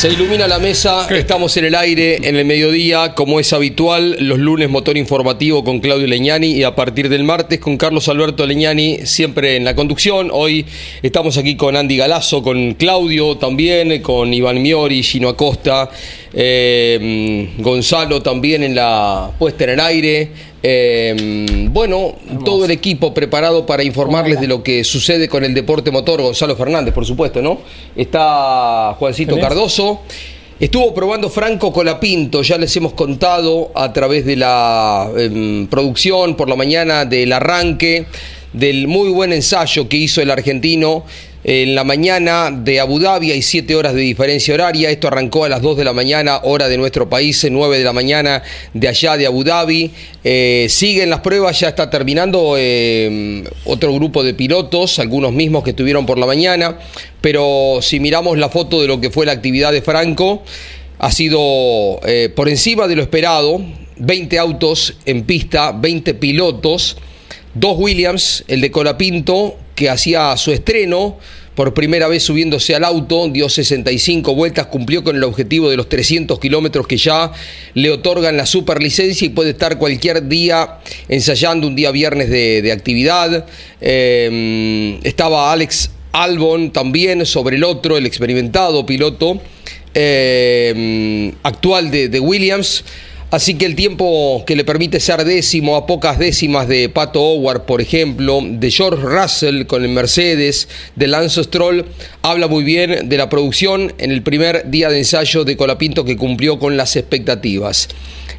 Se ilumina la mesa, estamos en el aire en el mediodía, como es habitual, los lunes motor informativo con Claudio Leñani y a partir del martes con Carlos Alberto Leñani, siempre en la conducción. Hoy estamos aquí con Andy Galazo, con Claudio también, con Iván Miori, Gino Acosta, eh, Gonzalo también en la puesta en el aire. Eh, bueno, todo el equipo preparado para informarles de lo que sucede con el deporte motor. Gonzalo Fernández, por supuesto, ¿no? Está Juancito Cardoso. Estuvo probando Franco Colapinto, ya les hemos contado a través de la em, producción por la mañana del arranque del muy buen ensayo que hizo el argentino en la mañana de Abu Dhabi hay 7 horas de diferencia horaria. Esto arrancó a las 2 de la mañana, hora de nuestro país, 9 de la mañana de allá de Abu Dhabi. Eh, siguen las pruebas, ya está terminando eh, otro grupo de pilotos, algunos mismos que estuvieron por la mañana. Pero si miramos la foto de lo que fue la actividad de Franco, ha sido eh, por encima de lo esperado. 20 autos en pista, 20 pilotos, dos Williams, el de Colapinto, que hacía su estreno por primera vez subiéndose al auto, dio 65 vueltas, cumplió con el objetivo de los 300 kilómetros que ya le otorgan la superlicencia y puede estar cualquier día ensayando, un día viernes de, actividad. Eh, estaba Alex Albon también sobre el otro, el experimentado piloto eh, actual de Williams. Así que el tiempo que le permite ser décimo a pocas décimas de Pato Howard, por ejemplo, de George Russell con el Mercedes, de Lance Stroll, habla muy bien de la producción en el primer día de ensayo de Colapinto que cumplió con las expectativas.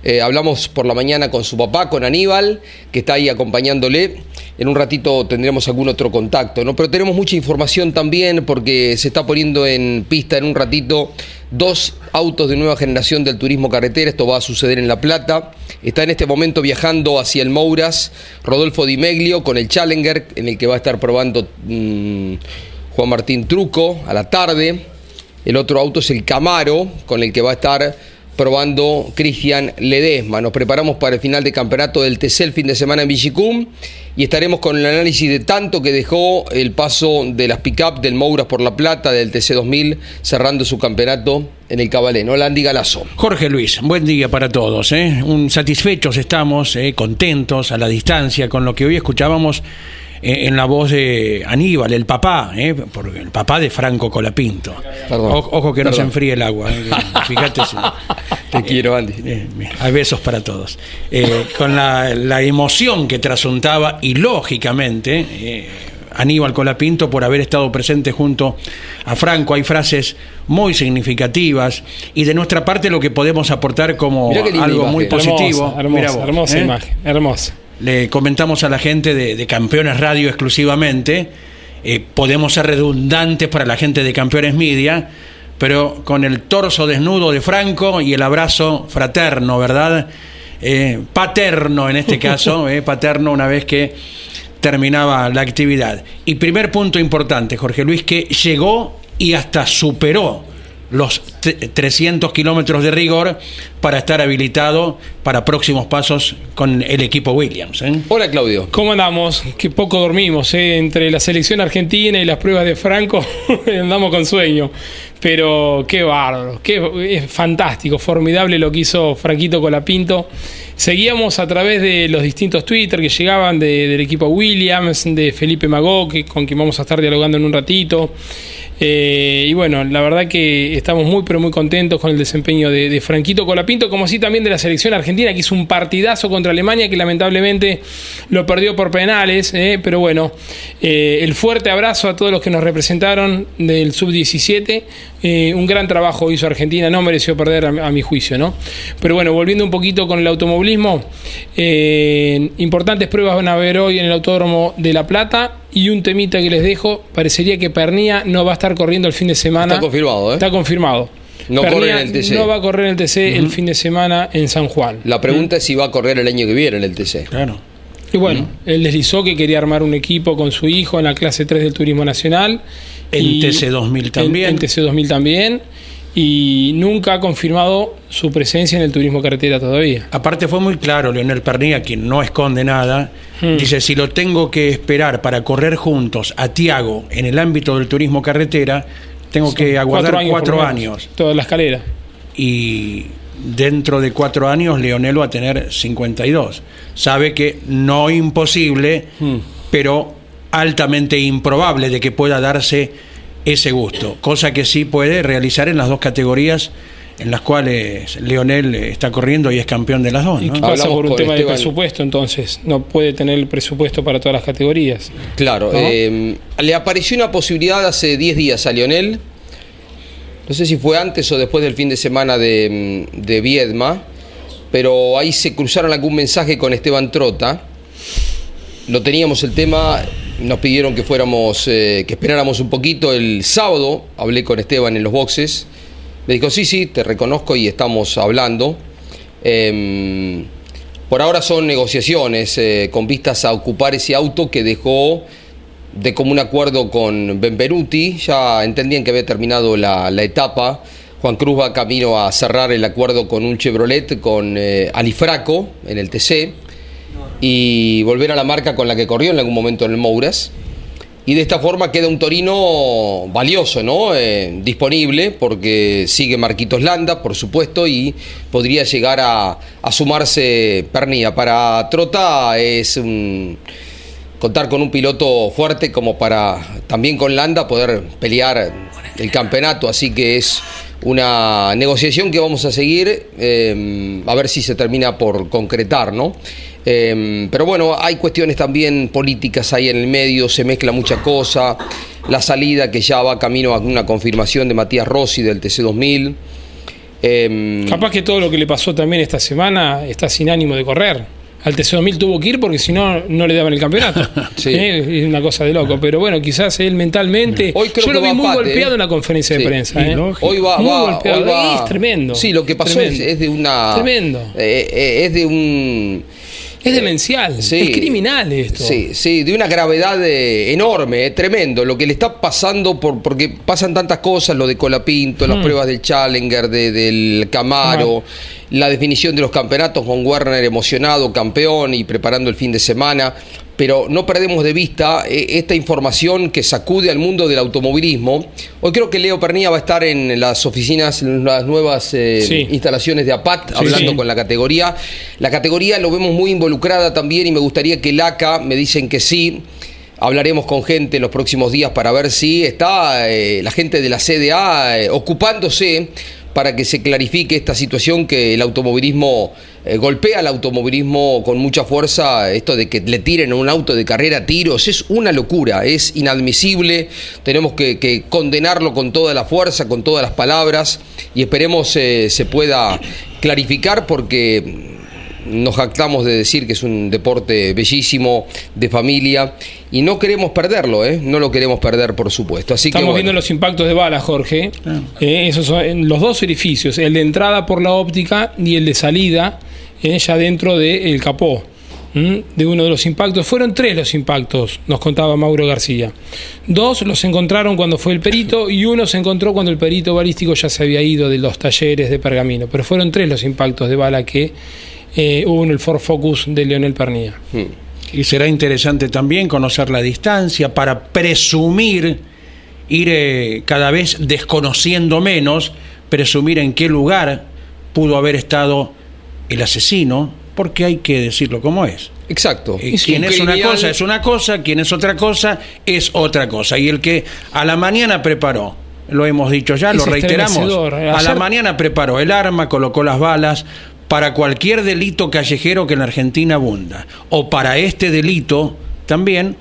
Eh, hablamos por la mañana con su papá, con Aníbal, que está ahí acompañándole. En un ratito tendremos algún otro contacto, ¿no? Pero tenemos mucha información también porque se está poniendo en pista en un ratito dos autos de nueva generación del turismo carretera. Esto va a suceder en La Plata. Está en este momento viajando hacia el Mouras Rodolfo Di Meglio con el Challenger, en el que va a estar probando mm, Juan Martín Truco a la tarde. El otro auto es el Camaro, con el que va a estar probando Cristian Ledesma. Nos preparamos para el final de campeonato del TC el fin de semana en Villicum y estaremos con el análisis de tanto que dejó el paso de las pick-up del Mouras por La Plata del TC 2000 cerrando su campeonato en el Cabalén. Hola Andy Galazo. Jorge Luis, buen día para todos. ¿eh? Satisfechos estamos, ¿eh? contentos a la distancia con lo que hoy escuchábamos eh, en la voz de Aníbal, el papá, eh, el papá de Franco Colapinto. ojo que no se enfríe el agua. Eh, fíjate. Te quiero, Andy. hay besos para todos. con la, emoción que trasuntaba y lógicamente. Aníbal Colapinto por haber estado presente junto a Franco. Hay frases muy significativas y de nuestra parte lo que podemos aportar como algo muy positivo. Hermosa, hermosa imagen, hermosa le comentamos a la gente de, Campeones Radio exclusivamente, eh, podemos ser redundantes para la gente de Campeones Media, pero con el torso desnudo de Franco y el abrazo fraterno, ¿verdad? Eh, paterno en este caso, eh, paterno una vez que terminaba la actividad. Y primer punto importante, Jorge Luis, que llegó y hasta superó los 300 kilómetros de rigor para estar habilitado para próximos pasos con el equipo Williams. ¿eh? Hola Claudio. ¿Cómo andamos? Que poco dormimos, ¿eh? entre la selección argentina y las pruebas de Franco andamos con sueño. Pero qué bárbaro, qué, es fantástico, formidable lo que hizo Franquito Colapinto. Seguíamos a través de los distintos Twitter que llegaban del equipo Williams, de Felipe Magó, con quien vamos a estar dialogando en un ratito. Eh, y bueno, la verdad que estamos muy, pero muy contentos con el desempeño de, Franquito Colapinto, como así también de la selección argentina, que hizo un partidazo contra Alemania, que lamentablemente lo perdió por penales. Eh, pero bueno, eh, el fuerte abrazo a todos los que nos representaron del sub-17. un gran trabajo hizo Argentina, no mereció perder a, mi juicio, ¿no? Pero bueno, volviendo un poquito con el automovilismo, importantes pruebas van a haber hoy en el Autódromo de La Plata y un temita que les dejo, parecería que Pernía no va a estar corriendo el fin de semana. Está confirmado, ¿eh? Está confirmado. No corre en el TC. No va a correr en el TC el fin de semana en San Juan. La pregunta es si va a correr el año que viene en el TC. Claro. Y bueno, él deslizó que quería armar un equipo con su hijo en la clase 3 del Turismo Nacional. En TC 2000 también. En, en TC 2000 también y nunca ha confirmado su presencia en el turismo carretera todavía. Aparte fue muy claro, Leonel Pernilla, quien no esconde nada, hmm. dice, si lo tengo que esperar para correr juntos a Tiago en el ámbito del turismo carretera, tengo que aguardar cuatro años. Toda la escalera. Y dentro de cuatro años Leonel va a tener 52. Sabe que no imposible, hmm. pero altamente improbable de que pueda darse ese gusto, cosa que sí puede realizar en las dos categorías en las cuales Leonel está corriendo y es campeón de las dos. ¿no? Y pasa por un tema de presupuesto, entonces no puede tener el presupuesto para todas las categorías. Claro, eh, le apareció una posibilidad hace 10 días a Leonel, no sé si fue antes o después del fin de semana de, de Viedma, pero ahí se cruzaron algún mensaje con Esteban Trota. Lo teníamos el tema, nos pidieron que fuéramos, eh, que esperáramos un poquito el sábado. Hablé con Esteban en los boxes. Me dijo, sí, sí, te reconozco y estamos hablando. Em, por ahora son negociaciones eh, con vistas a ocupar ese auto que dejó de común acuerdo con Benvenuti. Ya entendían que había terminado la, etapa. Juan Cruz va camino a cerrar el acuerdo con un Chevrolet, con eh, Alifraco en el TC y volver a la marca con la que corrió en algún momento en el Mouras. Y de esta forma queda un Torino valioso, ¿no? Eh, disponible, porque sigue Marquitos Landa, por supuesto, y podría llegar a, sumarse Pernía. Para Trota es contar con un piloto fuerte como para también con Landa poder pelear el campeonato, así que es una negociación que vamos a seguir, eh, a ver si se termina por concretar, ¿no? Em, pero bueno, hay cuestiones también políticas ahí en el medio, se mezcla mucha cosa. La salida que ya va camino a una confirmación de Matías Rossi del TC2000. Em, Capaz que todo lo que le pasó también esta semana está sin ánimo de correr. Al TC2000 tuvo que ir porque si no, no le daban el campeonato. ¿Eh? Es una cosa de loco. Pero bueno, quizás él mentalmente. Hoy creo Yo lo vi muy golpeado ¿eh? en la conferencia de prensa. ¿eh? Hoy va, muy golpeado. Es tremendo. Sí, lo que pasó es, de una. Tremendo. es de un es demencial, es criminal esto. Sí, sí, de una gravedad eh, enorme, eh, tremendo. Lo que le está pasando, por, porque pasan tantas cosas, lo de Colapinto, las mm. pruebas del Challenger, del Camaro, la definición de los campeonatos con Werner emocionado, campeón y preparando el fin de semana pero no perdemos de vista eh, esta información que sacude al mundo del automovilismo. Hoy creo que Leo Pernilla va a estar en las oficinas, en las nuevas eh, instalaciones de APAT, hablando con la categoría. La categoría lo vemos muy involucrada también y me gustaría que el ACA, me dicen que sí, hablaremos con gente en los próximos días para ver si está eh, la gente de la CDA ocupándose para que se clarifique esta situación que el automovilismo eh, golpea al automovilismo con mucha fuerza. Esto de que le tiren a un auto de carrera tiros es una locura, es inadmisible. Tenemos que, condenarlo con toda la fuerza, con todas las palabras y esperemos eh, se pueda clarificar porque nos jactamos de decir que es un deporte bellísimo, de familia, y no queremos perderlo, ¿eh? no lo queremos perder, por supuesto. Así Estamos viendo los impactos de bala, Jorge. Eh, esos son los dos edificios, el de entrada por la óptica y el de salida, eh, ya dentro del capó. de uno de los impactos. Fueron tres los impactos, nos contaba Mauro García. Dos los encontraron cuando fue el perito y uno se encontró cuando el perito balístico ya se había ido de los talleres de Pergamino. Pero fueron tres los impactos de bala que eh, hubo en el Ford Focus de Leonel Pernía. Y será interesante también conocer la distancia para presumir, ir eh, cada vez desconociendo menos, presumir en qué lugar pudo haber estado el asesino, porque hay que decirlo como es. Exacto. Eh, Es quien un es una cosa es una cosa, quien es otra cosa es otra cosa. Y el que a la mañana preparó, lo hemos dicho ya, Es lo reiteramos, a la mañana preparó el arma, colocó las balas para cualquier delito callejero que en la Argentina abunda. O para este delito también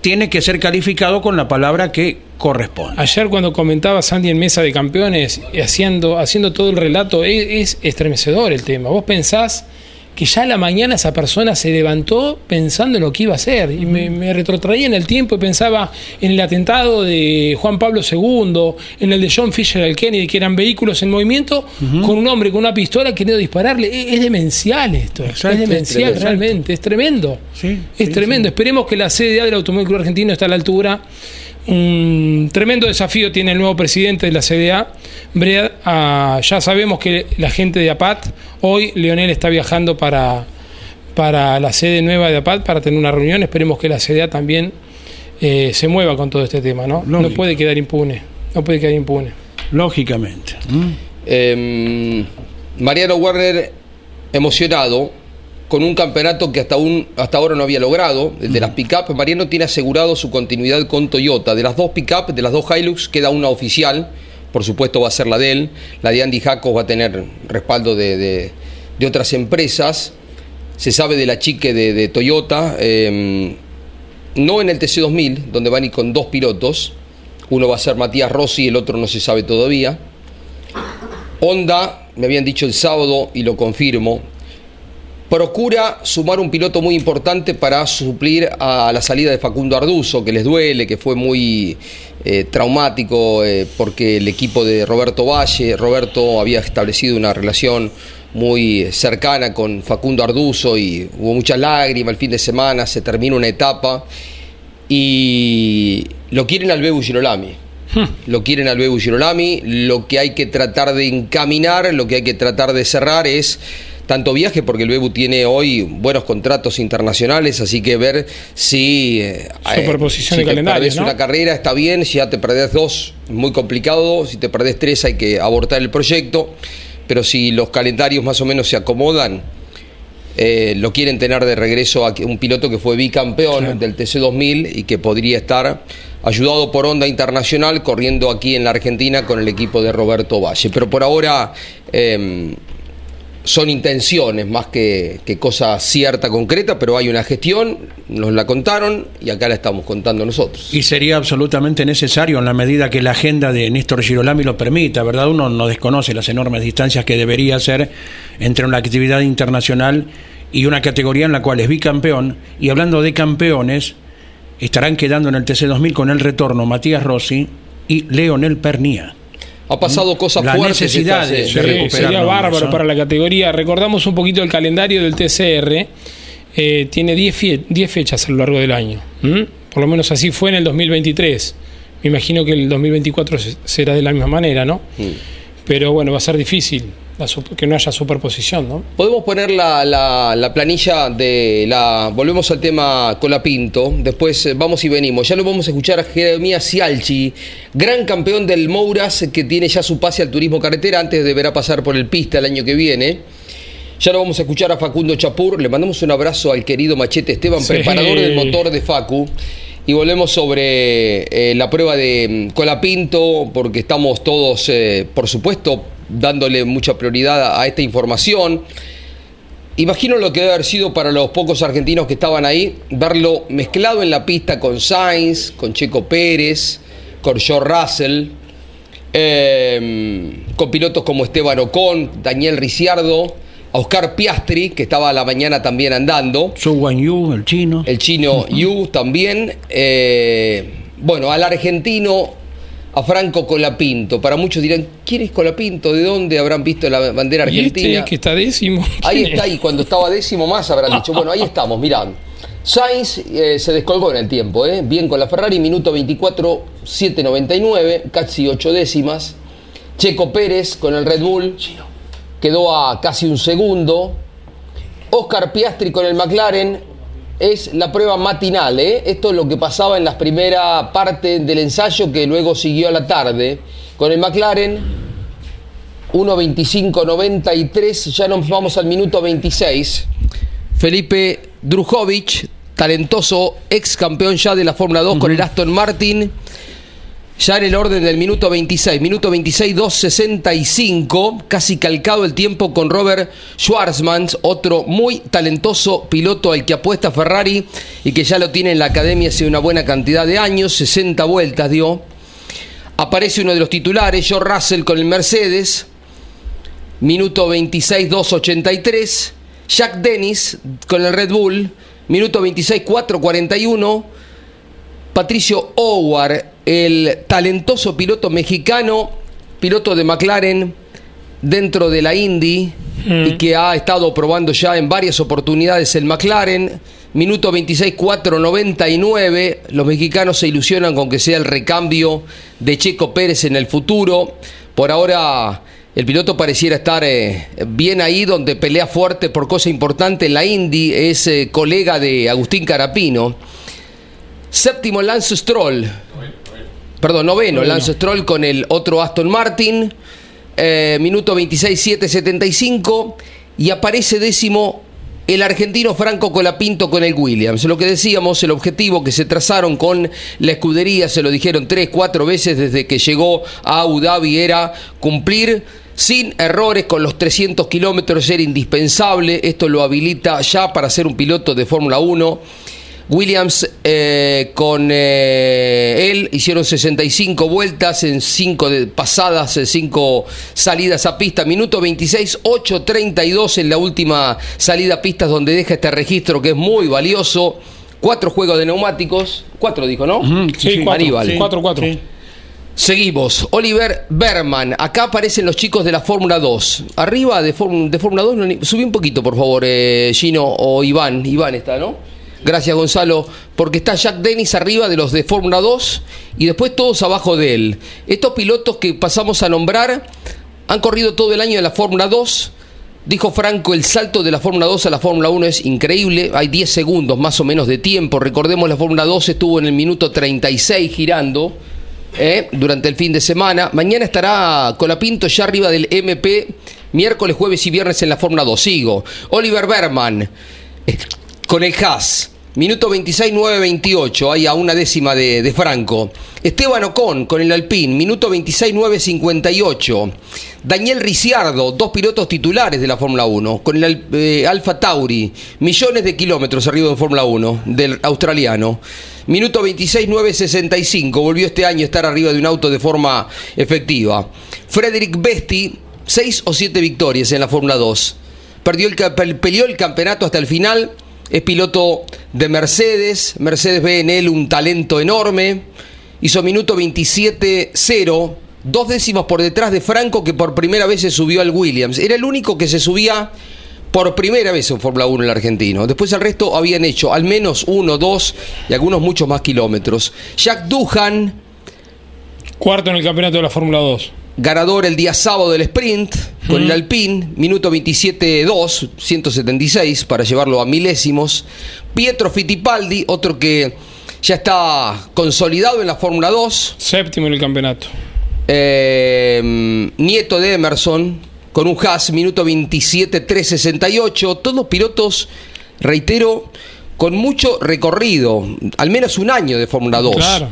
tiene que ser calificado con la palabra que corresponde. Ayer cuando comentaba Sandy en Mesa de Campeones, haciendo, haciendo todo el relato, es, es estremecedor el tema. Vos pensás que ya a la mañana esa persona se levantó pensando en lo que iba a hacer. Y me, me retrotraía en el tiempo y pensaba en el atentado de Juan Pablo II, en el de John Fisher al Kennedy, que eran vehículos en movimiento, con un hombre con una pistola queriendo dispararle. Es, es demencial esto. Exacto, es demencial realmente. Es tremendo. Sí, es sí, tremendo. Esperemos que la CDA del Automóvil Club Argentino esté a la altura. Un tremendo desafío tiene el nuevo presidente de la CDA. Brea, ah, ya sabemos que la gente de APAT, hoy Leonel está viajando para, para la sede nueva de APAT para tener una reunión. Esperemos que la CDA también eh, se mueva con todo este tema. ¿no? no puede quedar impune. No puede quedar impune. Lógicamente. ¿Mm? Eh, Mariano Werner emocionado con un campeonato que hasta, un, hasta ahora no había logrado, el de las pick-up. Mariano tiene asegurado su continuidad con Toyota. De las dos pick-up, de las dos Hilux, queda una oficial. Por supuesto va a ser la de él. La de Andy Jacos va a tener respaldo de, de- de otras empresas. Se sabe de la chique de, de Toyota. eh, no en el TC2000, donde van ir con dos pilotos. Uno va a ser Matías Rossi, el otro no se sabe todavía. Honda, me habían dicho el sábado y lo confirmo, procura sumar un piloto muy importante para suplir a la salida de Facundo Arduzo, que les duele, que fue muy eh, traumático eh, porque el equipo de Roberto Valle, Roberto había establecido una relación muy cercana con Facundo Arduzo y hubo muchas lágrimas el fin de semana, se termina una etapa y lo quieren al Bebu Girolami. Lo quieren al Bebu Girolami. Lo que hay que tratar de encaminar, lo que hay que tratar de cerrar es tanto viaje, porque el Bebu tiene hoy buenos contratos internacionales, así que ver si. eh, Superposición si de te perdés ¿no? una carrera está bien, si ya te perdés dos, muy complicado. Si te perdés tres, hay que abortar el proyecto. Pero si los calendarios más o menos se acomodan, eh, lo quieren tener de regreso a un piloto que fue bicampeón del TC2000 y que podría estar ayudado por Honda Internacional corriendo aquí en la Argentina con el equipo de Roberto Valle. Pero por ahora eh, son intenciones más que, cosa cierta, concreta, pero hay una gestión, nos la contaron y acá la estamos contando nosotros. Y sería absolutamente necesario en la medida que la agenda de Néstor Girolami lo permita, ¿verdad? Uno no desconoce las enormes distancias que debería hacer entre una actividad internacional y una categoría en la cual es bicampeón. Y hablando de campeones, estarán quedando en el TC2000 con el retorno Matías Rossi y Leonel Pernía. Ha pasado cosas La fuertes. necesidad de- Sí, de recuperar sería bárbaro ¿no? para la categoría. Recordamos un poquito el calendario del TCR. Eh, tiene 10 fie- 10 fechas a lo largo del año. Por lo menos así fue en el 2023. Me imagino que el 2024 se- será de la misma manera, ¿no? Pero bueno, va a ser difícil la que no haya superposición, ¿no? Podemos poner la, la- la planilla de la. Volvemos al tema Colapinto. Después eh, vamos y venimos. Ya lo vamos a escuchar a Jeremías Cialchi, gran campeón del Mouras, que tiene ya su pase al turismo carretera. Antes deberá pasar por el pista el año que viene. Ya lo vamos a escuchar a Facundo Chapur. Le mandamos un abrazo al querido Machete Esteban, Sí. preparador del motor de Facu. Y volvemos sobre eh, la prueba de mm, Colapinto, porque estamos todos, eh, por supuesto, dándole mucha prioridad a, esta información. Imagino lo que debe haber sido para los pocos argentinos que estaban ahí, verlo mezclado en la pista con Sainz, con Checo Pérez, con George Russell, eh, con pilotos como Esteban Ocon, Daniel Ricciardo, a Oscar Piastri, que estaba a la mañana también andando, Su Wan Yu, el chino. el chino Yu también, eh, bueno, al argentino a Franco Colapinto. Para muchos dirán, ¿quién es Colapinto? ¿De dónde habrán visto la bandera Y argentina? este que está décimo. Ahí ¿quién está, es? y cuando estaba décimo más habrán dicho, bueno, ahí estamos, mirá. Sainz eh, se descolgó en el tiempo, ¿eh? bien con la Ferrari, minuto 24, 7.99, casi 8 décimas. Checo Pérez con el Red Bull quedó a casi un segundo. Oscar Piastri con el McLaren es la prueba matinal, ¿eh? esto es lo que pasaba en la primera parte del ensayo que luego siguió a la tarde. Con el McLaren 1.25.93, ya nos vamos al minuto 26. Felipe Drujovic, talentoso ex campeón ya de la Fórmula 2 con el Aston Martin. Ya en el orden del minuto 26, minuto 26, 2.65, casi calcado el tiempo con Robert Schwarzman, otro muy talentoso piloto al que apuesta Ferrari y que ya lo tiene en la academia hace una buena cantidad de años, 60 vueltas dio. Aparece uno de los titulares, George Russell con el Mercedes, minuto 26, 2.83. Jack Dennis con el Red Bull, minuto 26, 4.41. Patricio Howard, el talentoso piloto mexicano, piloto de McLaren dentro de la Indy y que ha estado probando ya en varias oportunidades el McLaren. Minuto 26, 4.99. Los mexicanos se ilusionan con que sea el recambio de Checo Pérez en el futuro. Por ahora el piloto pareciera estar eh, bien ahí donde pelea fuerte por cosa importante en la Indy. Es eh, colega de Agustín Carapino. Séptimo Lance Stroll. Perdón, noveno, Lance Stroll con el otro Aston Martin. Eh, minuto 26, 7, 75. Y aparece décimo el argentino Franco Colapinto con el Williams. Lo que decíamos, el objetivo que se trazaron con la escudería, se lo dijeron tres, cuatro veces desde que llegó a Abu Dhabi, era cumplir sin errores con los 300 kilómetros, era indispensable. Esto lo habilita ya para ser un piloto de Fórmula 1. Williams eh, con eh, él hicieron 65 vueltas en 5 pasadas, en 5 salidas a pista. Minuto 26, 8.32 en la última salida a pistas donde deja este registro que es muy valioso. Cuatro juegos de neumáticos. Cuatro dijo, ¿no? Sí, cuatro, Aníbal. sí, cuatro, cuatro. Sí. Seguimos. Oliver Berman. Acá aparecen los chicos de la Fórmula 2. Arriba de, Fórmula- de Fórmula 2, no, ni- subí un poquito, por favor, eh, Gino o Iván. Iván está, ¿no? Gracias, Gonzalo. Porque está Jack Dennis arriba de los de Fórmula 2 y después todos abajo de él. Estos pilotos que pasamos a nombrar han corrido todo el año en la Fórmula 2. Dijo Franco, el salto de la Fórmula 2 a la Fórmula 1 es increíble. Hay 10 segundos más o menos de tiempo. Recordemos, la Fórmula 2 estuvo en el minuto 36 girando eh, durante el fin de semana. Mañana estará Colapinto ya arriba del MP. Miércoles, jueves y viernes en la Fórmula 2. Sigo. Oliver Berman con el Haas. Minuto 26, 9, 28. Ahí a una décima de, de Franco. Esteban Ocon con el Alpine. Minuto 26, 9, 58. Daniel Ricciardo, dos pilotos titulares de la Fórmula 1. Con el eh, Alfa Tauri. Millones de kilómetros arriba en Fórmula 1 del australiano. Minuto 26, 9, 65. Volvió este año a estar arriba de un auto de forma efectiva. Frederick Besti, seis o siete victorias en la Fórmula 2. Perdió el, peleó el campeonato hasta el final. Es piloto de Mercedes. Mercedes ve en él un talento enorme. Hizo minuto 27-0. Dos décimas por detrás de Franco que por primera vez se subió al Williams. Era el único que se subía por primera vez en Fórmula 1 el argentino. Después el resto habían hecho al menos uno, dos y algunos muchos más kilómetros. Jack Duhan, Cuarto en el campeonato de la Fórmula 2. Ganador el día sábado del sprint con el Alpine, minuto 27-2, 176 para llevarlo a milésimos. Pietro Fittipaldi, otro que ya está consolidado en la Fórmula 2. Séptimo en el campeonato. Eh, nieto de Emerson, con un Haas, minuto 27-368. Todos pilotos, reitero, con mucho recorrido, al menos un año de Fórmula 2. Claro.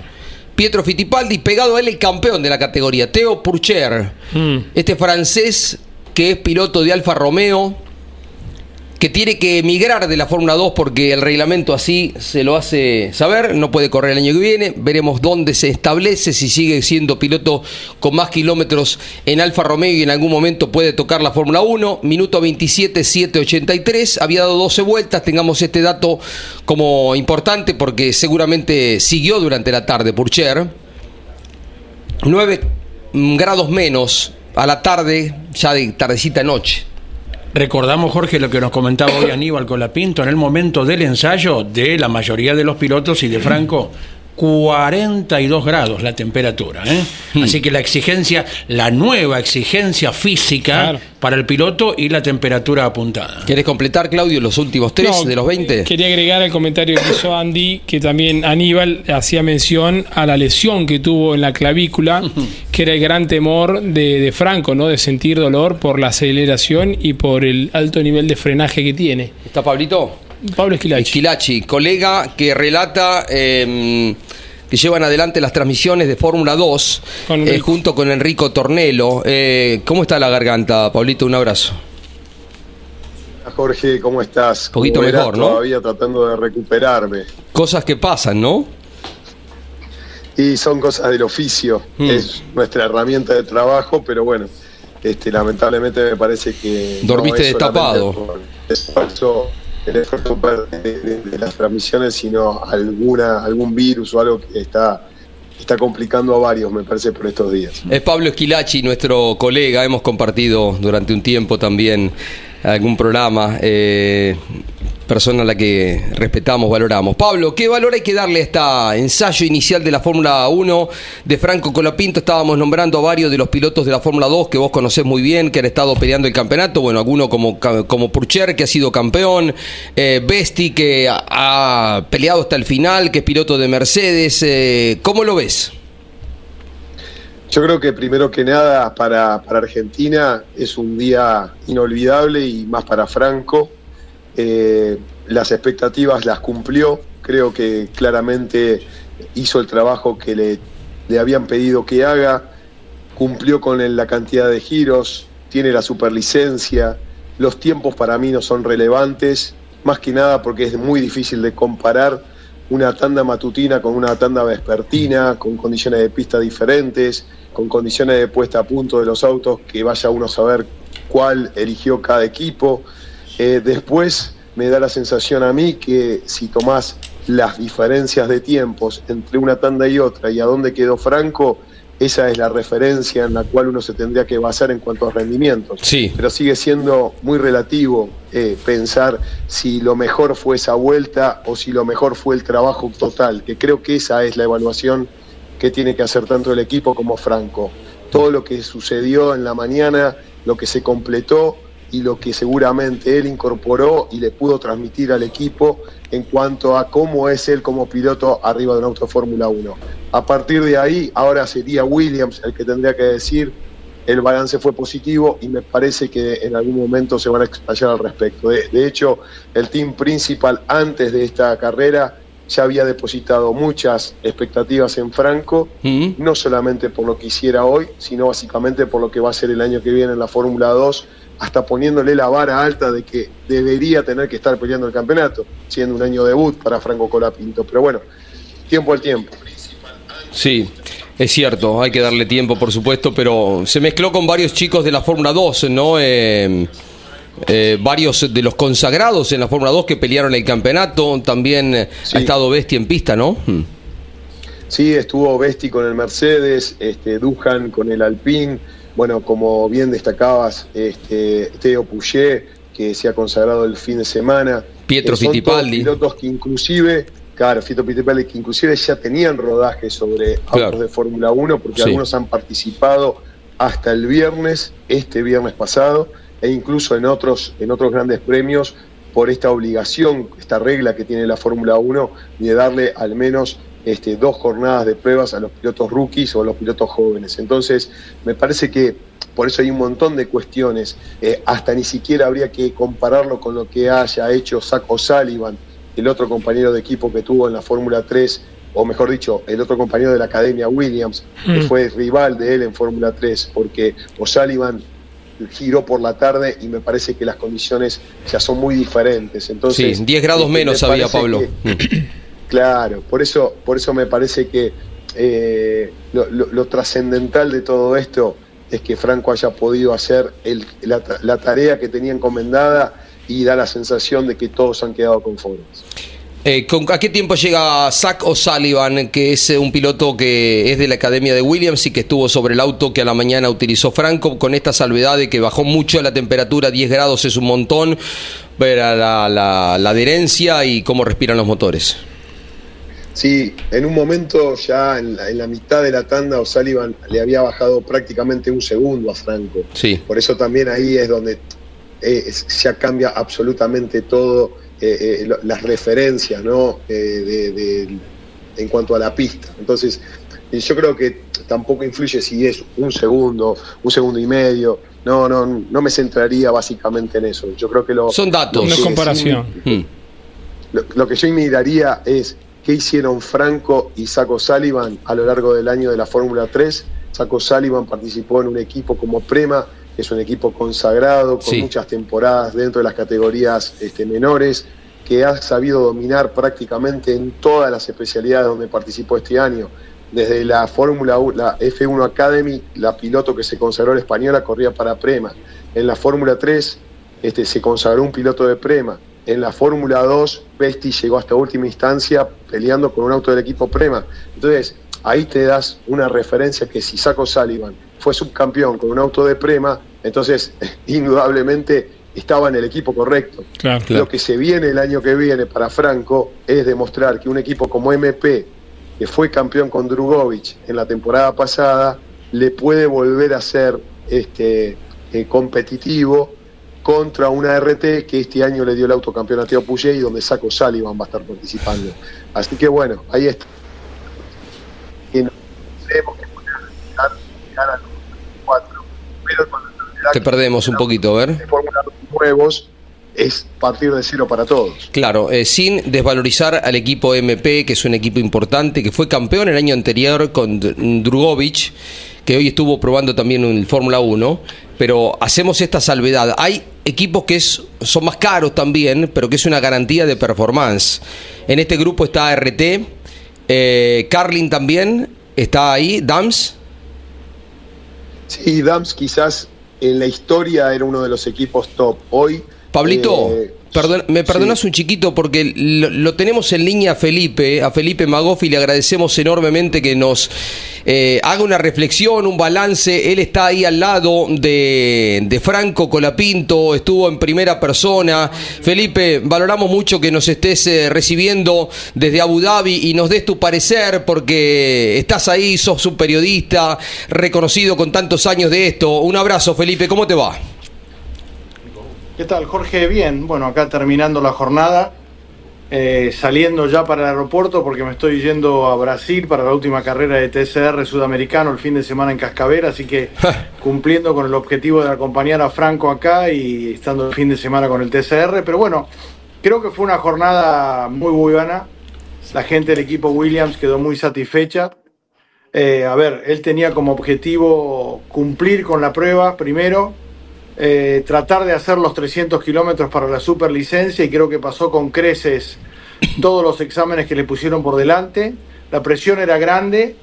Pietro Fittipaldi, pegado a él el campeón de la categoría, Theo Purcher, Mm. este francés que es piloto de Alfa Romeo, que tiene que emigrar de la Fórmula 2 porque el reglamento así se lo hace saber, no puede correr el año que viene, veremos dónde se establece, si sigue siendo piloto con más kilómetros en Alfa Romeo y en algún momento puede tocar la Fórmula 1, minuto 27, 783, había dado 12 vueltas, tengamos este dato como importante porque seguramente siguió durante la tarde Purcher. 9 grados menos a la tarde, ya de tardecita noche. Recordamos, Jorge, lo que nos comentaba hoy Aníbal Colapinto en el momento del ensayo de la mayoría de los pilotos y de Franco. 42 grados la temperatura. ¿eh? Hmm. Así que la exigencia, la nueva exigencia física Claro. para el piloto y la temperatura apuntada. ¿Quieres completar, Claudio, los últimos tres No, de los 20? Quería agregar el comentario que hizo Andy, que también Aníbal hacía mención a la lesión que tuvo en la clavícula, que era el gran temor de, de Franco, ¿no? De sentir dolor por la aceleración y por el alto nivel de frenaje que tiene. ¿Está Pablito? Pablo Esquilachi. Esquilachi, colega que relata eh, que llevan adelante las transmisiones de Fórmula 2 Con eh, junto con Enrico Tornelo. Eh, ¿Cómo está la garganta, Pablito? Un abrazo. Jorge, ¿cómo estás? Poquito Como verás, mejor, ¿no? Todavía tratando de recuperarme. Cosas que pasan, ¿no? Y son cosas del oficio, Hmm. es nuestra herramienta de trabajo, pero bueno, este, lamentablemente me parece que... Dormiste destapado. por el de- de las transmisiones, sino alguna, algún virus o algo que está, está complicando a varios, me parece, por estos días. Es Pablo Esquilachi, nuestro colega. Hemos compartido durante un tiempo también algún programa. eh, persona a la que respetamos, valoramos. Pablo, ¿qué valor hay que darle a este ensayo inicial de la Fórmula 1 de Franco Colapinto? Estábamos nombrando a varios de los pilotos de la Fórmula 2 que vos conocés muy bien, que han estado peleando el campeonato. Bueno, alguno como, como Purcher, que ha sido campeón. Eh, Besti, que ha, ha peleado hasta el final, que es piloto de Mercedes. Eh, ¿Cómo lo ves? Yo creo que primero que nada para, para Argentina es un día inolvidable y más para Franco. Eh, las expectativas las cumplió, creo que claramente hizo el trabajo que le, le habían pedido que haga, cumplió con la cantidad de giros, tiene la superlicencia, los tiempos para mí no son relevantes, más que nada porque es muy difícil de comparar una tanda matutina con una tanda vespertina, con condiciones de pista diferentes, con condiciones de puesta a punto de los autos, que vaya uno a saber cuál eligió cada equipo. Eh, después me da la sensación a mí que si tomás las diferencias de tiempos entre una tanda y otra y a dónde quedó Franco, esa es la referencia en la cual uno se tendría que basar en cuanto a rendimientos Sí. pero sigue siendo muy relativo eh, pensar si lo mejor fue esa vuelta o si lo mejor fue el trabajo total, que creo que esa es la evaluación que tiene que hacer tanto el equipo como Franco. Todo lo que sucedió en la mañana, lo que se completó y lo que seguramente él incorporó y le pudo transmitir al equipo en cuanto a cómo es él como piloto arriba de un auto Fórmula 1. A partir de ahí, ahora sería Williams el que tendría que decir el balance fue positivo y me parece que en algún momento se van a explayar al respecto. De, de hecho, el team principal antes de esta carrera ya había depositado muchas expectativas en Franco, Mm. no solamente por lo que hiciera hoy, sino básicamente por lo que va a ser el año que viene en la Fórmula 2, hasta poniéndole la vara alta de que debería tener que estar peleando el campeonato, siendo un año debut para Franco Colapinto. Pero bueno, tiempo al tiempo. Sí, es cierto, hay que darle tiempo, por supuesto, pero se mezcló con varios chicos de la Fórmula 2, ¿no? Eh, eh, varios de los consagrados en la Fórmula 2 que pelearon el campeonato, también eh, Sí. ha estado Bestia en pista, ¿no? Mm. Sí, estuvo Besti con el Mercedes, este, Dujan con el Alpine, bueno, como bien destacabas, este, Teo Puget, que se ha consagrado el fin de semana. Pietro Eh, son Fittipaldi. pilotos que inclusive, claro, Fittipaldi, que inclusive ya tenían rodaje sobre Claro. autos de Fórmula 1, porque Sí. algunos han participado hasta el viernes, este viernes pasado, e incluso en otros, en otros grandes premios, por esta obligación, esta regla que tiene la Fórmula 1 de darle al menos este, dos jornadas de pruebas a los pilotos rookies o a los pilotos jóvenes. Entonces, me parece que por eso hay un montón de cuestiones. Eh, hasta ni siquiera habría que compararlo con lo que haya hecho Zach O'Sullivan, el otro compañero de equipo que tuvo en la Fórmula 3, o mejor dicho, el otro compañero de la Academia Williams, que Mm. fue rival de él en Fórmula 3, porque O'Sullivan giró por la tarde y me parece que las condiciones ya son muy diferentes. Entonces, sí, 10 grados este, menos me había, Pablo. que- Mm. Claro, por eso, por eso me parece que eh, lo, trascendental de todo esto es que Franco haya podido hacer el- la, tarea que tenía encomendada y da la sensación de que todos han quedado conformes. Eh, ¿A qué tiempo llega Zach O'Sullivan, que es un piloto que es de la Academia de Williams y que estuvo sobre el auto que a la mañana utilizó Franco, con esta salvedad de que bajó mucho la temperatura, 10 grados es un montón, ver la, la, la adherencia y cómo respiran los motores? Sí, en un momento ya en la, mitad de la tanda O'Sullivan le había bajado prácticamente un segundo a Franco. Sí. Por eso también ahí es donde eh, ya cambia absolutamente todo, eh, eh, las referencias, ¿no? en cuanto a la pista. Entonces, yo creo que tampoco influye si es un segundo, un segundo y medio. No, no, no me centraría básicamente en eso. Yo creo que lo. Son datos. No es comparación. Hmm. lo, que yo miraría es qué hicieron Franco y Saco Sullivan a lo largo del año de la Fórmula 3. Saco Sullivan participó en un equipo como Prema, que es un equipo consagrado, con muchas temporadas dentro de las categorías este, menores, que ha sabido dominar prácticamente en todas las especialidades donde participó este año. Desde la Fórmula la F1 Academy, la piloto que se consagró la española corría para Prema. En la Fórmula 3 este, se consagró un piloto de Prema. En la Fórmula 2, Besti llegó hasta última instancia peleando con un auto del equipo Prema. Entonces, ahí te das una referencia que si Saco Sullivan fue subcampeón con un auto de Prema, entonces indudablemente estaba en el equipo correcto. Lo que se viene el año que viene para Franco es demostrar que un equipo como MP, que fue campeón con Drugovic en la temporada pasada, le puede volver a ser este, eh, competitivo contra una RT que este año le dio el autocampeonato a Puget y donde Saco Sullivan va a estar participando. Así que bueno, ahí está. Que no tenemos que llegar a los cuatro, pero la Te perdemos un poquito, a ver. Nuevos es partir de cero para todos. Claro, eh, sin desvalorizar al equipo MP, que es un equipo importante, que fue campeón el año anterior con Drugovic, que hoy estuvo probando también en el Fórmula 1, pero hacemos esta salvedad. Hay equipos que son más caros también, pero que es una garantía de performance. En este grupo está RT, eh, Carlin también está ahí, Dams. Sí, Dams quizás en la historia era uno de los equipos top. Hoy. Pablito. Eh, me perdonas un chiquito porque lo, tenemos en línea a Felipe, a Felipe Magofi, le agradecemos enormemente que nos eh, haga una reflexión, un balance. Él está ahí al lado de, de, Franco Colapinto, estuvo en primera persona. Felipe, valoramos mucho que nos estés eh, recibiendo desde Abu Dhabi y nos des tu parecer porque estás ahí, sos un periodista reconocido con tantos años de esto. Un abrazo, Felipe, ¿cómo te va? ¿Qué tal, Jorge? Bien, bueno, acá terminando la jornada, eh, saliendo ya para el aeropuerto porque me estoy yendo a Brasil para la última carrera de TCR sudamericano el fin de semana en Cascavera, así que cumpliendo con el objetivo de acompañar a Franco acá y estando el fin de semana con el TCR, pero bueno, creo que fue una jornada muy buena, la gente del equipo Williams quedó muy satisfecha. Eh, a ver, él tenía como objetivo cumplir con la prueba primero, eh, tratar de hacer los 300 kilómetros para la superlicencia y creo que pasó con creces todos los exámenes que le pusieron por delante. La presión era grande,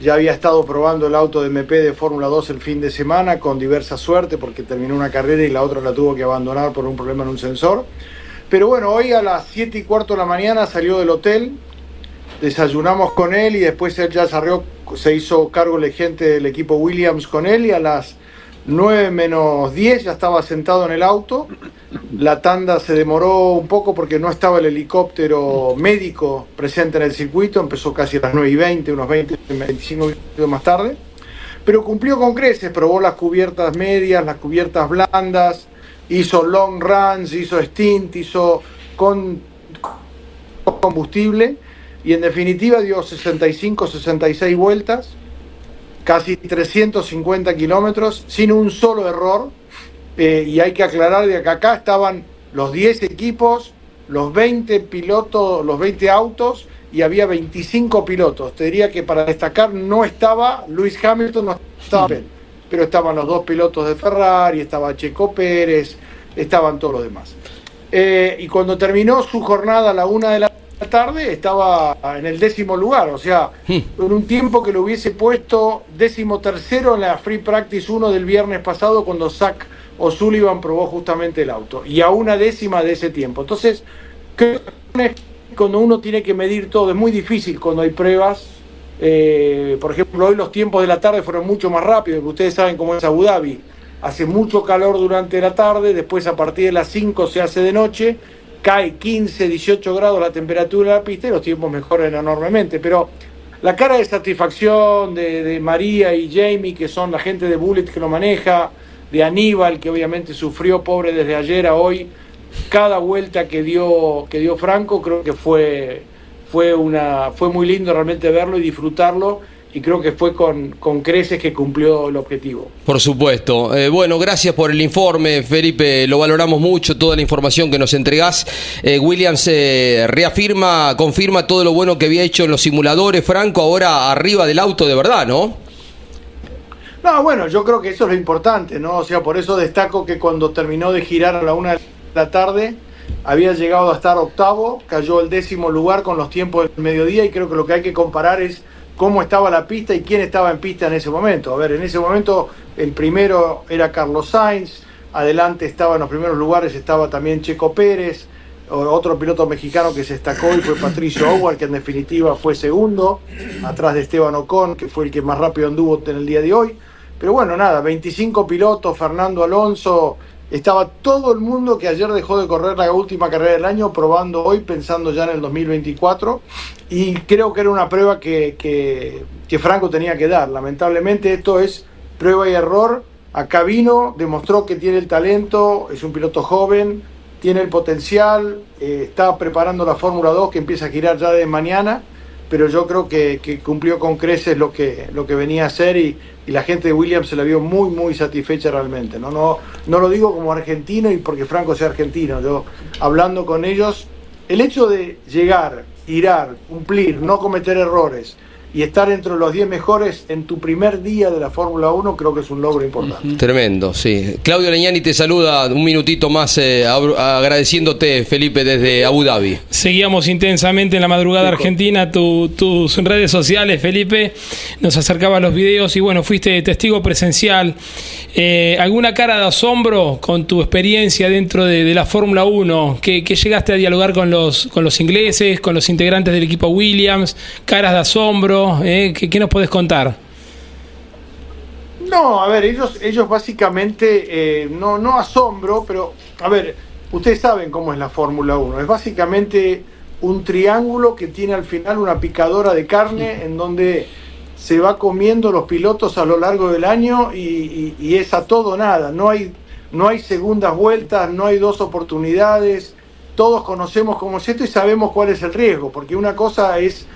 ya había estado probando el auto de MP de Fórmula 2 el fin de semana con diversa suerte porque terminó una carrera y la otra la tuvo que abandonar por un problema en un sensor. Pero bueno, hoy a las 7 y cuarto de la mañana salió del hotel, desayunamos con él y después él ya salió, se hizo cargo la gente del equipo Williams con él y a las 9 menos 10 ya estaba sentado en el auto. La tanda se demoró un poco porque no estaba el helicóptero médico presente en el circuito. Empezó casi a las 9 y 20, unos 20, 25 minutos más tarde. Pero cumplió con creces, probó las cubiertas medias, las cubiertas blandas, hizo long runs, hizo stint, hizo con combustible y en definitiva dio 65, 66 vueltas casi 350 kilómetros sin un solo error. Eh, y hay que aclarar de que acá estaban los 10 equipos, los 20 pilotos, los 20 autos y había 25 pilotos. Te diría que para destacar no estaba Luis Hamilton, no estaba pero estaban los dos pilotos de Ferrari, estaba Checo Pérez, estaban todos los demás. Eh, y cuando terminó su jornada a la una de la tarde estaba en el décimo lugar, o sea, hmm. en un tiempo que lo hubiese puesto décimo tercero en la Free Practice 1 del viernes pasado cuando Zach O'Sullivan probó justamente el auto, y a una décima de ese tiempo. Entonces, creo que cuando uno tiene que medir todo, es muy difícil cuando hay pruebas. Eh, por ejemplo, hoy los tiempos de la tarde fueron mucho más rápidos, porque ustedes saben cómo es Abu Dhabi. Hace mucho calor durante la tarde, después a partir de las 5 se hace de noche, cae 15, 18 grados la temperatura de la pista y los tiempos mejoran enormemente. Pero la cara de satisfacción de, de María y Jamie, que son la gente de Bullet que lo maneja, de Aníbal, que obviamente sufrió pobre desde ayer a hoy, cada vuelta que dio, que dio Franco creo que fue, fue, una, fue muy lindo realmente verlo y disfrutarlo y creo que fue con, con creces que cumplió el objetivo. Por supuesto. Eh, bueno, gracias por el informe, Felipe. Lo valoramos mucho, toda la información que nos entregás. Eh, Williams eh, reafirma, confirma todo lo bueno que había hecho en los simuladores, Franco, ahora arriba del auto de verdad, ¿no? No, bueno, yo creo que eso es lo importante, ¿no? O sea, por eso destaco que cuando terminó de girar a la una de la tarde, había llegado a estar octavo, cayó el décimo lugar con los tiempos del mediodía y creo que lo que hay que comparar es cómo estaba la pista y quién estaba en pista en ese momento. A ver, en ese momento el primero era Carlos Sainz, adelante estaba en los primeros lugares, estaba también Checo Pérez, otro piloto mexicano que se destacó y fue Patricio Howard, que en definitiva fue segundo, atrás de Esteban Ocon, que fue el que más rápido anduvo en el día de hoy. Pero bueno, nada, 25 pilotos, Fernando Alonso, estaba todo el mundo que ayer dejó de correr la última carrera del año, probando hoy, pensando ya en el 2024. Y creo que era una prueba que, que, Franco tenía que dar. Lamentablemente esto es prueba y error. Acá vino, demostró que tiene el talento, es un piloto joven, tiene el potencial, eh, está preparando la Fórmula 2 que empieza a girar ya de mañana pero yo creo que, que, cumplió con creces lo que, lo que venía a hacer y, y, la gente de Williams se la vio muy, muy satisfecha realmente. ¿no? No, no lo digo como argentino y porque Franco sea argentino, yo hablando con ellos, el hecho de llegar, girar, cumplir, no cometer errores, y estar entre los 10 mejores en tu primer día de la Fórmula 1 creo que es un logro importante. Uh -huh. Tremendo, sí. Claudio Leñani te saluda un minutito más eh, agradeciéndote, Felipe, desde Abu Dhabi. Seguíamos intensamente en la madrugada argentina tu, tus redes sociales, Felipe. Nos acercaba los videos y bueno, fuiste testigo presencial. Eh, ¿Alguna cara de asombro con tu experiencia dentro de, de la Fórmula 1? ¿Qué, ¿Qué, llegaste a dialogar con los, con los ingleses, con los integrantes del equipo Williams? ¿Caras de asombro? ¿Eh? ¿Qué, ¿Qué, nos puedes contar? No, a ver, ellos, ellos básicamente, eh, no, no asombro, pero, a ver, ustedes saben cómo es la Fórmula 1. Es básicamente un triángulo que tiene al final una picadora de carne en donde se va comiendo los pilotos a lo largo del año y, y, y es a todo nada. No hay, no hay segundas vueltas, no hay dos oportunidades. Todos conocemos cómo es esto y sabemos cuál es el riesgo, porque una cosa es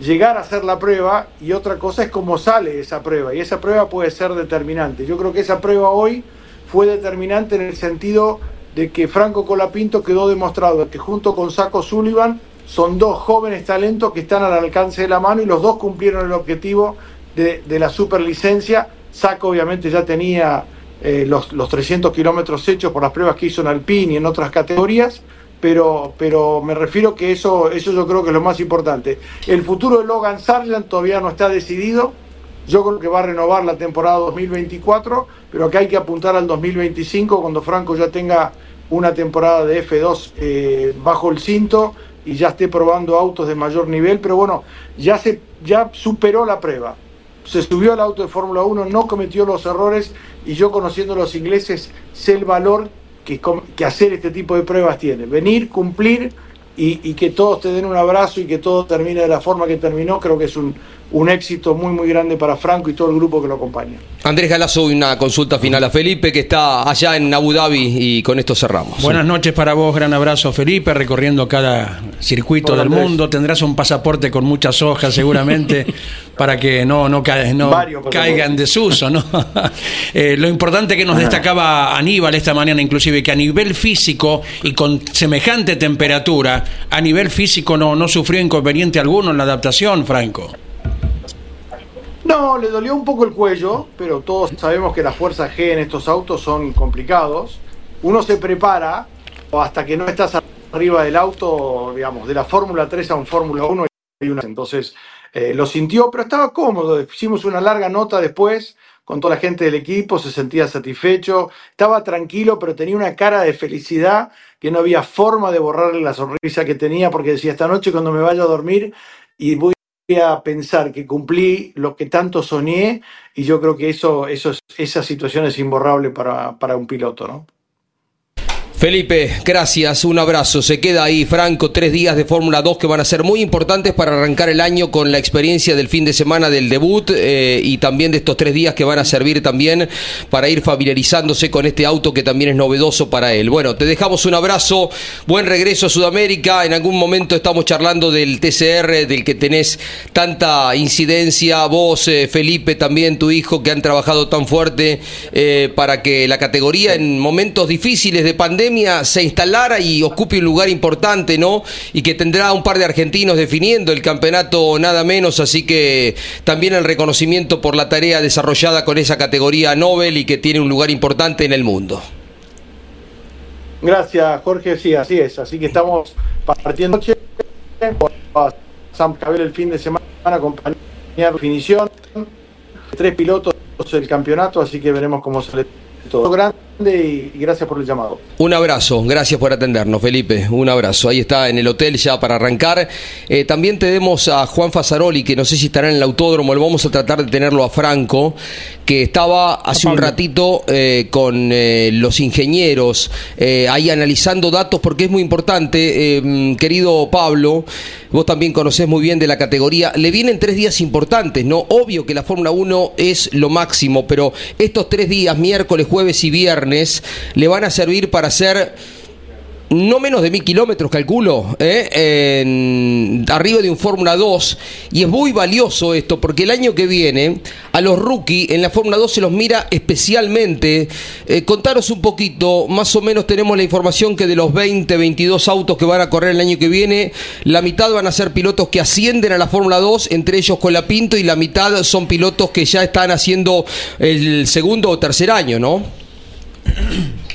llegar a hacer la prueba y otra cosa es cómo sale esa prueba y esa prueba puede ser determinante. Yo creo que esa prueba hoy fue determinante en el sentido de que Franco Colapinto quedó demostrado que junto con Saco Sullivan son dos jóvenes talentos que están al alcance de la mano y los dos cumplieron el objetivo de, de la superlicencia. Saco obviamente ya tenía eh, los, los 300 kilómetros hechos por las pruebas que hizo en Alpine y en otras categorías pero, pero me refiero que eso, eso yo creo que es lo más importante. El futuro de Logan Sargent todavía no está decidido. Yo creo que va a renovar la temporada 2024, pero que hay que apuntar al 2025 cuando Franco ya tenga una temporada de F2 eh, bajo el cinto y ya esté probando autos de mayor nivel. Pero bueno, ya, se, ya superó la prueba. Se subió al auto de Fórmula 1, no cometió los errores y yo conociendo a los ingleses sé el valor que, que, hacer este tipo de pruebas tiene. Venir, cumplir y, y, que todos te den un abrazo y que todo termine de la forma que terminó, creo que es un, un éxito muy muy grande para Franco y todo el grupo que lo acompaña. Andrés Galazo, una consulta final a Felipe que está allá en Abu Dhabi y con esto cerramos. Buenas noches para vos, gran abrazo Felipe, recorriendo cada circuito Hola, del Andrés. mundo, tendrás un pasaporte con muchas hojas seguramente para que no, no, ca no caiga en desuso. ¿no? eh, lo importante que nos destacaba Aníbal esta mañana inclusive, que a nivel físico y con semejante temperatura, a nivel físico no, no sufrió inconveniente alguno en la adaptación, Franco. No, le dolió un poco el cuello, pero todos sabemos que las fuerzas G en estos autos son complicados. Uno se prepara hasta que no estás arriba del auto, digamos, de la Fórmula 3 a un Fórmula 1. Entonces eh, lo sintió, pero estaba cómodo. Hicimos una larga nota después con toda la gente del equipo, se sentía satisfecho, estaba tranquilo, pero tenía una cara de felicidad que no había forma de borrarle la sonrisa que tenía, porque decía, esta noche cuando me vaya a dormir y voy a pensar que cumplí lo que tanto soñé, y yo creo que eso, eso esa situación es imborrable para, para un piloto, ¿no? Felipe, gracias, un abrazo. Se queda ahí, Franco, tres días de Fórmula 2 que van a ser muy importantes para arrancar el año con la experiencia del fin de semana del debut eh, y también de estos tres días que van a servir también para ir familiarizándose con este auto que también es novedoso para él. Bueno, te dejamos un abrazo, buen regreso a Sudamérica. En algún momento estamos charlando del TCR, del que tenés tanta incidencia. Vos, eh, Felipe, también tu hijo, que han trabajado tan fuerte eh, para que la categoría en momentos difíciles de pandemia se instalara y ocupe un lugar importante, ¿no? Y que tendrá un par de argentinos definiendo el campeonato nada menos, así que también el reconocimiento por la tarea desarrollada con esa categoría Nobel y que tiene un lugar importante en el mundo. Gracias, Jorge. Sí, así es. Así que estamos partiendo a San Cabel el fin de semana, acompañar definición. Tres pilotos del campeonato, así que veremos cómo sale todo. Grande y gracias por el llamado. Un abrazo, gracias por atendernos, Felipe. Un abrazo. Ahí está en el hotel ya para arrancar. Eh, también tenemos a Juan Fasaroli, que no sé si estará en el autódromo, lo vamos a tratar de tenerlo a Franco, que estaba hace un ratito eh, con eh, los ingenieros ahí analizando datos, porque es muy importante, querido Pablo, vos también conocés muy bien de la categoría. Le vienen tres días importantes, ¿no? Obvio que la Fórmula 1 es lo máximo, pero estos tres días, miércoles, jueves y viernes, le van a servir para hacer no menos de mil kilómetros, calculo, ¿eh? arriba de un Fórmula 2. Y es muy valioso esto, porque el año que viene a los rookies en la Fórmula 2 se los mira especialmente. Eh, contaros un poquito, más o menos tenemos la información que de los 20, 22 autos que van a correr el año que viene, la mitad van a ser pilotos que ascienden a la Fórmula 2, entre ellos Colapinto, y la mitad son pilotos que ya están haciendo el segundo o tercer año, ¿no?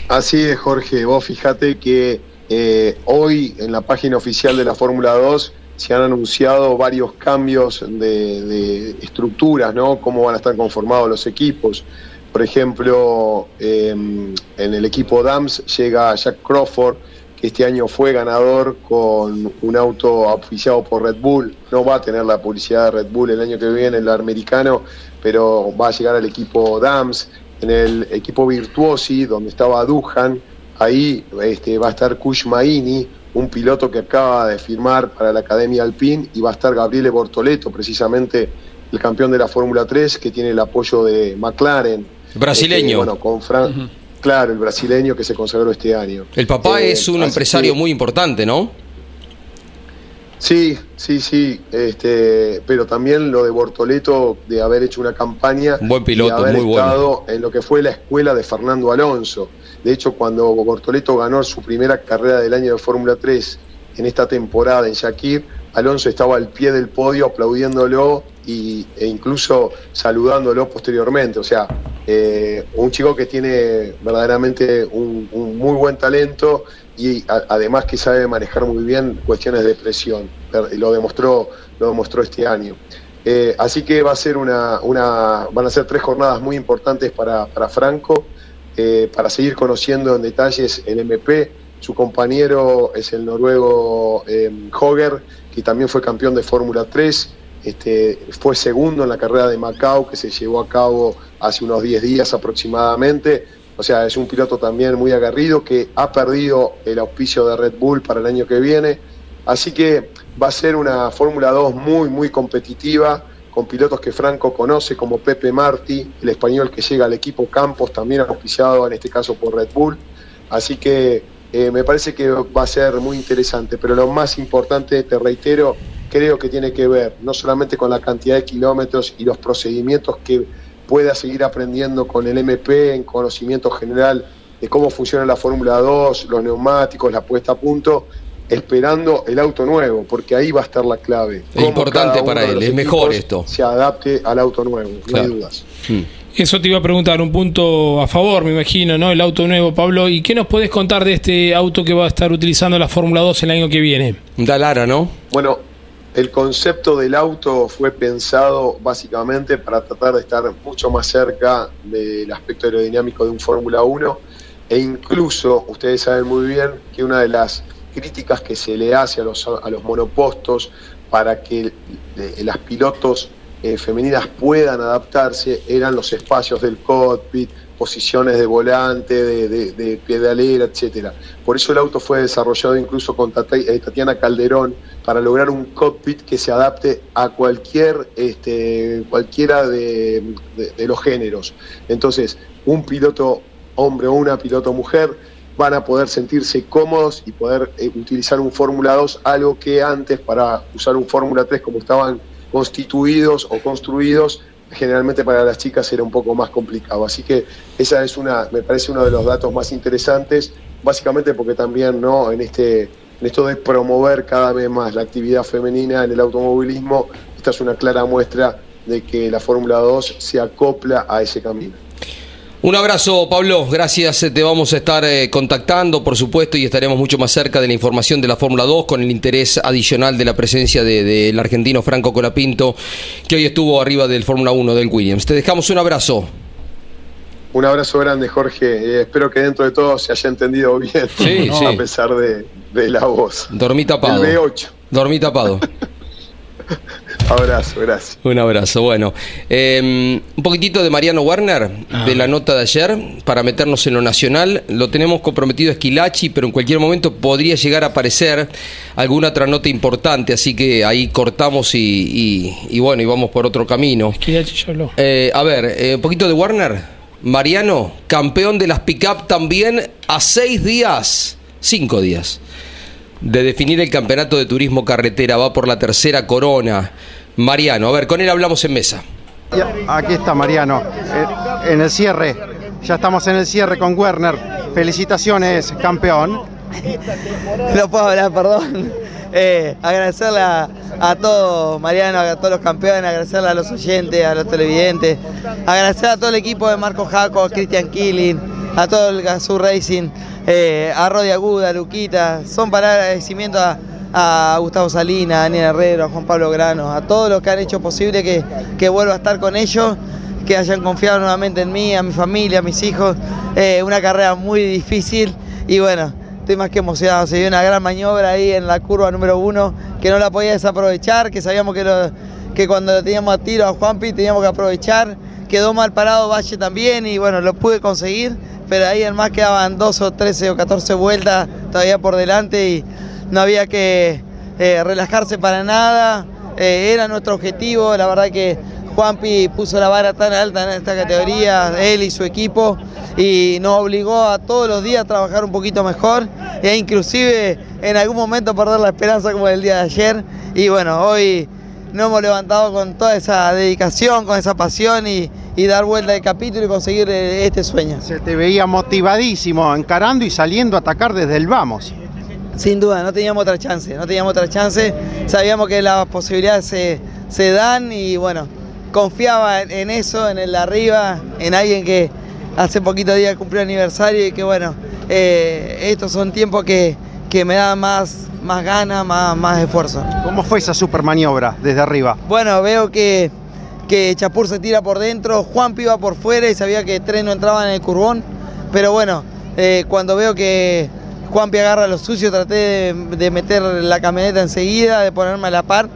Así es, Jorge. Vos fíjate que eh, hoy en la página oficial de la Fórmula 2 se han anunciado varios cambios de, estructuras, ¿no? Cómo van a estar conformados los equipos. Por ejemplo, em, en el equipo DAMS llega Jack Crawford, que este año fue ganador con un auto oficiado por Red Bull. No va a tener la publicidad de Red Bull el año que viene, el americano, pero va a llegar al equipo DAMS en el equipo Virtuosi, donde estaba Duhan, ahí este, va a estar Kush Maini, un piloto que acaba de firmar para la Academia Alpine, y va a estar Gabriele Bortoleto, precisamente el campeón de la Fórmula 3, que tiene el apoyo de McLaren. Brasileño. Este, bueno, con Claro, el brasileño que se consagró este año. El papá eh, es un empresario muy importante, ¿no? Sí, sí, sí, este, pero también lo de Bortoleto de haber hecho una campaña, buen piloto, de haber muy estado en lo que fue la escuela de Fernando Alonso. De hecho, cuando Bortoleto ganó su primera carrera del año de Fórmula 3 en esta temporada en Shakir, Alonso estaba al pie del podio aplaudiéndolo y, e incluso saludándolo posteriormente. O sea, eh, un chico que tiene verdaderamente un, un muy buen talento y además que sabe manejar muy bien cuestiones de presión. Lo demostró, lo demostró este año. Eh, así que va a ser una, una, van a ser tres jornadas muy importantes para, para Franco, eh, para seguir conociendo en detalles el MP. Su compañero es el noruego eh, Hoger, que también fue campeón de Fórmula 3. Este, fue segundo en la carrera de Macao, que se llevó a cabo hace unos 10 días aproximadamente o sea, es un piloto también muy agarrido que ha perdido el auspicio de Red Bull para el año que viene. Así que va a ser una Fórmula 2 muy, muy competitiva, con pilotos que Franco conoce, como Pepe Martí, el español que llega al equipo Campos, también auspiciado en este caso por Red Bull. Así que eh, me parece que va a ser muy interesante. Pero lo más importante, te reitero, creo que tiene que ver no solamente con la cantidad de kilómetros y los procedimientos que pueda seguir aprendiendo con el MP en conocimiento general de cómo funciona la Fórmula 2, los neumáticos, la puesta a punto, esperando el auto nuevo, porque ahí va a estar la clave. Es importante para él, es mejor esto. Se adapte al auto nuevo, no hay dudas. Hmm. Eso te iba a preguntar, un punto a favor, me imagino, ¿no? El auto nuevo, Pablo. ¿Y qué nos puedes contar de este auto que va a estar utilizando la Fórmula 2 el año que viene? Dalara, ¿no? Bueno, el concepto del auto fue pensado básicamente para tratar de estar mucho más cerca del aspecto aerodinámico de un Fórmula 1 e incluso ustedes saben muy bien que una de las críticas que se le hace a los, a los monopostos para que las pilotos eh, femeninas puedan adaptarse eran los espacios del cockpit, posiciones de volante, de, pedalera, etcétera. Por eso el auto fue desarrollado incluso con eh, Tatiana Calderón para lograr un cockpit que se adapte a cualquier, este, cualquiera de, los géneros. Entonces, un piloto hombre o una piloto mujer van a poder sentirse cómodos y poder eh, utilizar un Fórmula 2, algo que antes para usar un Fórmula 3 como estaban constituidos o construidos, generalmente para las chicas era un poco más complicado. Así que esa es una, me parece uno de los datos más interesantes, básicamente porque también no en este en esto de promover cada vez más la actividad femenina en el automovilismo, esta es una clara muestra de que la Fórmula 2 se acopla a ese camino. Un abrazo, Pablo. Gracias. Te vamos a estar eh, contactando, por supuesto, y estaremos mucho más cerca de la información de la Fórmula 2 con el interés adicional de la presencia del argentino Franco Colapinto, que hoy estuvo arriba del Fórmula 1 del Williams. Te dejamos un abrazo. Un abrazo grande, Jorge. Eh, espero que dentro de todo se haya entendido bien, sí, a pesar de, la voz. Dormí tapado. El B8. Dormí tapado. Abrazo, gracias. Un abrazo. Bueno, em, un poquitito de Mariano Warner, ah. de la nota de ayer, para meternos en lo nacional. Lo tenemos comprometido a Esquilachi, pero en cualquier momento podría llegar a aparecer alguna otra nota importante, así que ahí cortamos y, bueno, y vamos por otro camino. Esquilachi yo eh, a ver, eh, un poquito de Warner. Mariano, campeón de las pick-up también a seis días, cinco días de definir el campeonato de turismo carretera. Va por la tercera corona. Mariano, a ver, con él hablamos en mesa. aquí está Mariano, eh, en el cierre. Ya estamos en el cierre con Werner. Felicitaciones, campeón. No puedo hablar, perdón. Eh, agradecerle a, todos, Mariano, a todos los campeones, agradecerle a los oyentes, a los televidentes, agradecer a todo el equipo de Marco Jaco, a Cristian Killing, a todo el Gazoo Racing, eh, a Rodi Aguda, a Luquita, son para agradecimiento a, Gustavo Salina, a Daniel Herrero, a Juan Pablo Grano, a todos los que han hecho posible que, que vuelva a estar con ellos, que hayan confiado nuevamente en mí, a mi familia, a mis hijos. Eh, una carrera muy difícil y bueno, estoy más que emocionado. Se dio una gran maniobra ahí en la curva número uno que no la podía desaprovechar, que sabíamos que, que cuando lo teníamos a tiro a Juanpi teníamos que aprovechar. Quedó mal parado Valle también y bueno, lo pude conseguir pero ahí en más quedaban 12 o 13 o 14 vueltas todavía por delante y no había que eh, relajarse para nada. Eh, era nuestro objetivo, la verdad que Juanpi puso la vara tan alta en esta categoría, él y su equipo, y nos obligó a todos los días a trabajar un poquito mejor e inclusive en algún momento perder la esperanza como el día de ayer. Y bueno, hoy nos hemos levantado con toda esa dedicación, con esa pasión y, dar vuelta de capítulo y conseguir eh, este sueño. Se te veía motivadísimo, encarando y saliendo a atacar desde el vamos. Sin duda, no teníamos otra chance, no teníamos otra chance. Sabíamos que las posibilidades se, dan y bueno, confiaba en, eso, en el de arriba, en alguien que hace poquito días cumplió aniversario y que bueno, eh, estos son tiempos que, que me dan más, más ganas, más, más esfuerzo. ¿Cómo fue esa super maniobra desde arriba? Bueno, veo que, que Chapur se tira por dentro, Juan iba por fuera y sabía que tren no entraba en el curbón, pero bueno, eh, cuando veo que Juanpi agarra lo sucio, traté de, meter la camioneta enseguida, de ponerme a la par,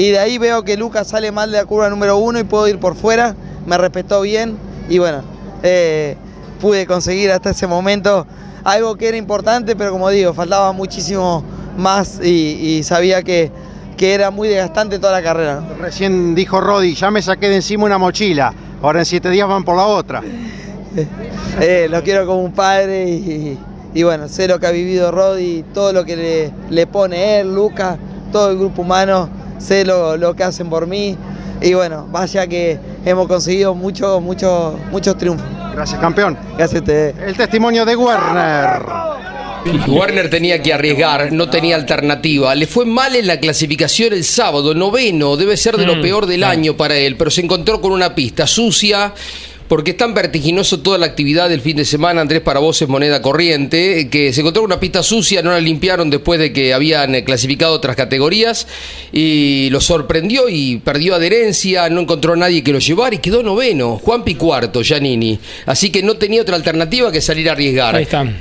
y de ahí veo que Lucas sale mal de la curva número uno y puedo ir por fuera, me respetó bien, y bueno, eh, pude conseguir hasta ese momento algo que era importante, pero como digo, faltaba muchísimo más y, sabía que, que, era muy desgastante toda la carrera. Recién dijo Rodi, ya me saqué de encima una mochila, ahora en siete días van por la otra. Eh, lo quiero como un padre y, bueno, sé lo que ha vivido Rodi, todo lo que le, le pone él, Lucas, todo el grupo humano, sé lo, lo, que hacen por mí y bueno, vaya que hemos conseguido muchos, muchos, muchos triunfos. Gracias, campeón. Gracias a usted. El testimonio de Werner. Warner tenía que arriesgar, no tenía alternativa. Le fue mal en la clasificación el sábado, noveno, debe ser de lo mm, peor del año para él, pero se encontró con una pista sucia, porque es tan vertiginoso toda la actividad del fin de semana, Andrés, para vos es moneda corriente, que se encontró una pista sucia, no la limpiaron después de que habían eh, clasificado otras categorías y lo sorprendió y perdió adherencia, no encontró a nadie que lo llevara y quedó noveno, Juan Picuarto, Giannini. Así que no tenía otra alternativa que salir a arriesgar. Ahí están.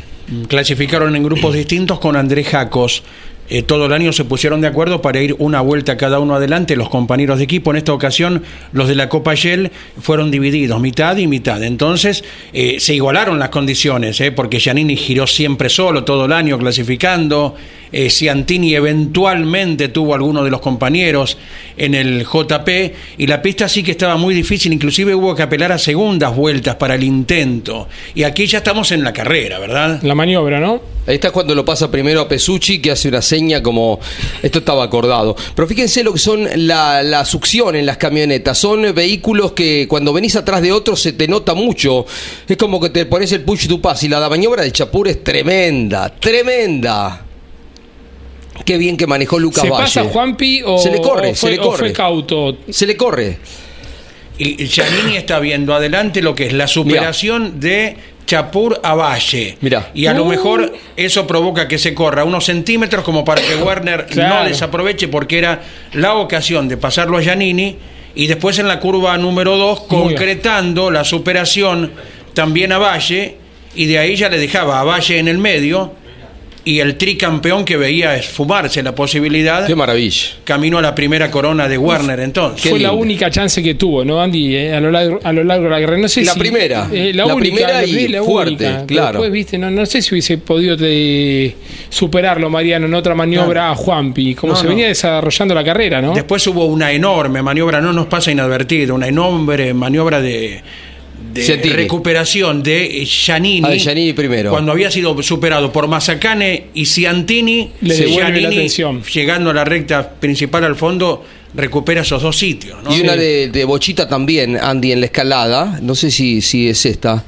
Clasificaron en grupos distintos con Andrés Jacos. Eh, todo el año se pusieron de acuerdo para ir una vuelta cada uno adelante, los compañeros de equipo. En esta ocasión, los de la Copa Shell fueron divididos, mitad y mitad. Entonces, eh, se igualaron las condiciones, eh, porque Giannini giró siempre solo todo el año clasificando. Eh, Ciantini eventualmente tuvo alguno de los compañeros en el JP y la pista sí que estaba muy difícil, inclusive hubo que apelar a segundas vueltas para el intento. Y aquí ya estamos en la carrera, ¿verdad? La maniobra, ¿no? Ahí está cuando lo pasa primero a Pesucci, que hace una seña como esto estaba acordado. Pero fíjense lo que son la, la succión en las camionetas. Son vehículos que cuando venís atrás de otros se te nota mucho. Es como que te pones el push to pass y la maniobra de Chapur es tremenda, tremenda. Qué bien que manejó Lucas ¿Se Valle. pasa Juanpi o, se le corre, o se le corre. fue cauto? Se le corre. Y Giannini está viendo adelante lo que es la superación de Chapur a Valle. Mirá. Y a lo Uh. mejor eso provoca que se corra unos centímetros como para que Werner Claro. no desaproveche porque era la ocasión de pasarlo a Giannini y después en la curva número 2 Muy bien. concretando la superación también a Valle y de ahí ya le dejaba a Valle en el medio y el tricampeón que veía esfumarse la posibilidad Qué maravilla. camino a la primera corona de Werner entonces. Qué fue la única chance que tuvo, ¿no, Andy? Eh, a, lo largo, a lo largo de la carrera. No sé La si- primera. eh, la, La única, primera la- y la fuerte, única. claro. Después, viste, no, no sé si hubiese podido eh, superarlo, Mariano, en otra maniobra a Juanpi, como No, se no. venía desarrollando la carrera, ¿no? Después hubo una enorme maniobra, no nos pasa inadvertido, una enorme maniobra de, de recuperación de Giannini. Ah, de Giannini primero. Cuando había sido superado por Mazacane y Ciantini, Le devuelve Giannini, la atención. llegando a la recta principal al fondo, recupera esos dos sitios. ¿no? Y una Sí. de, de Bochita también, Andy, en la escalada. No sé si, si es esta.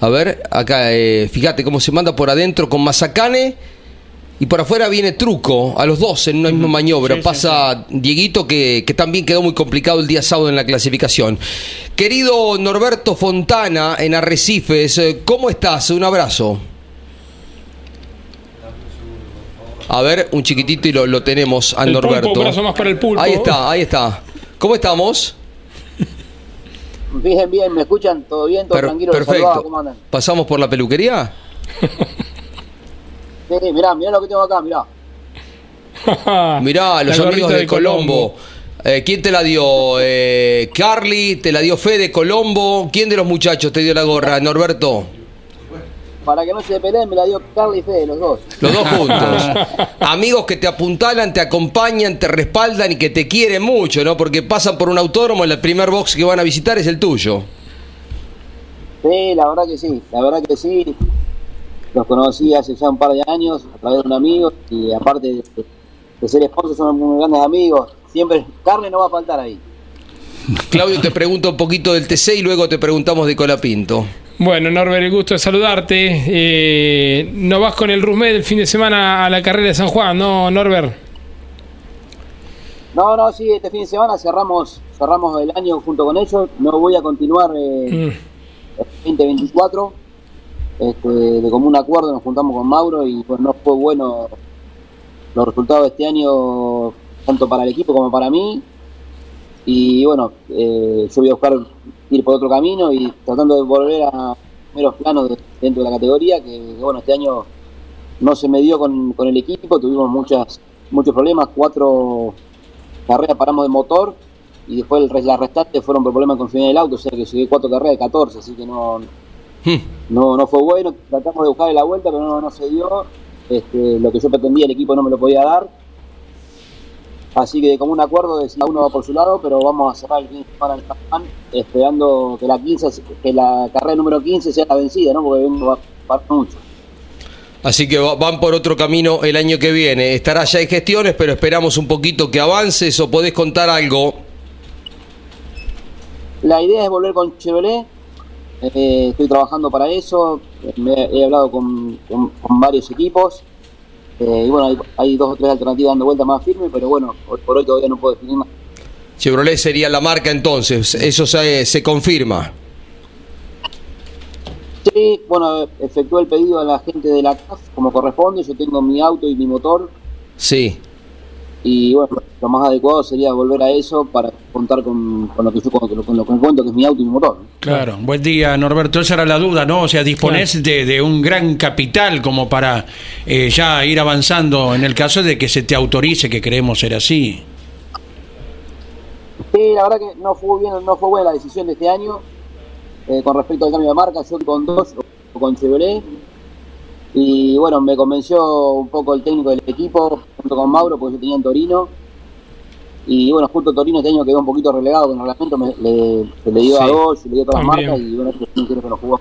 A ver, acá, eh, fíjate cómo se manda por adentro con Mazacane. Y por afuera viene Truco, a los dos en una misma maniobra. Sí, sí, Pasa Dieguito, que, que también quedó muy complicado el día sábado en la clasificación. Querido Norberto Fontana, en Arrecifes, eh, ¿cómo estás? Un abrazo. A ver, un chiquitito y lo, lo tenemos a El Norberto. pulpo, un brazo más para el pulpo. Ahí está, ahí está. ¿Cómo estamos? Bien, bien, ¿me escuchan? ¿Todo bien? ¿Todo Per- tranquilo? Perfecto. ¿Cómo andan? ¿Pasamos por la peluquería? Sí, mirá, mirá lo que tengo acá, mirá. Mirá, los amigos de, de Colombo. Colombo. Eh, ¿Quién te la dio? Eh, ¿Carly? ¿Te la dio Fede Colombo? ¿Quién de los muchachos te dio la gorra? Norberto. Para que no se peleen, me la dio Carly y Fede, los dos. Los dos juntos. Amigos que te apuntalan, te acompañan, te respaldan y que te quieren mucho, ¿no? Porque pasan por un autódromo, el primer box que van a visitar es el tuyo. Sí, la verdad que sí, la verdad que sí. Los conocí hace ya un par de años a través de un amigo y aparte de, de ser esposos son muy grandes amigos. Siempre, carne no va a faltar ahí. Claudio te pregunta un poquito del TC y luego te preguntamos de Colapinto. Bueno, Norbert, el gusto de saludarte. Eh, no vas con el Rusmed el fin de semana a la carrera de San Juan, ¿no, Norbert? No, no, sí, este fin de semana cerramos cerramos el año junto con ellos. No voy a continuar eh, Mm. el 2024. Este, de común acuerdo nos juntamos con Mauro y pues no fue bueno los resultados de este año, tanto para el equipo como para mí. Y bueno, eh, yo voy a buscar ir por otro camino y tratando de volver a primeros planos de- dentro de la categoría, que, bueno, este año no se me dio con, con el equipo, tuvimos muchas muchos problemas, cuatro carreras paramos de motor y después el, las restantes fueron por problemas con final del auto, o sea que llegué cuatro carreras de 14, así que no. No, no fue bueno, tratamos de buscarle la vuelta, pero no, no se dio. Este, lo que yo pretendía el equipo no me lo podía dar. Así que de común acuerdo de cada uno va por su lado, pero vamos a cerrar el fin de semana San Juan, esperando que la 15, se- que la carrera número 15 sea la vencida, ¿no? Porque uno va para mucho. Así que va- van por otro camino el año que viene. Estará ya en gestiones, pero esperamos un poquito que avances o podés contar algo. La idea es volver con Chevrolet. Eh, estoy trabajando para eso. Me, he hablado con, con- con varios equipos. eh, y bueno, hay, hay dos o tres alternativas dando vuelta más firme, pero bueno, hoy por hoy todavía no puedo definir más. Chevrolet sería la marca entonces, eso se, se confirma. Sí, bueno, efectué el pedido a la gente de la CAF como corresponde. Yo tengo mi auto y mi motor. Sí. Y bueno, lo más adecuado sería volver a eso para contar con, con lo que yo con, lo- con lo que cuento, que es mi auto y mi motor. Claro, buen día Norberto, esa era la duda, ¿no? O sea, disponés de, de un gran capital como para eh, ya ir avanzando en el caso de que se te autorice, que creemos ser así. Sí, la verdad que no fue bien, no fue buena la decisión de este año eh, con respecto al cambio de marca. Yo con dos o con Chevrolet. Y bueno, me convenció un poco el técnico del equipo, junto con Mauro, porque yo tenía en Torino. Y bueno, justo Torino este año quedó un poquito relegado con el reglamento, me- le, se le dio a dos, se le dio a todas las marcas y bueno, quiero que lo jugó.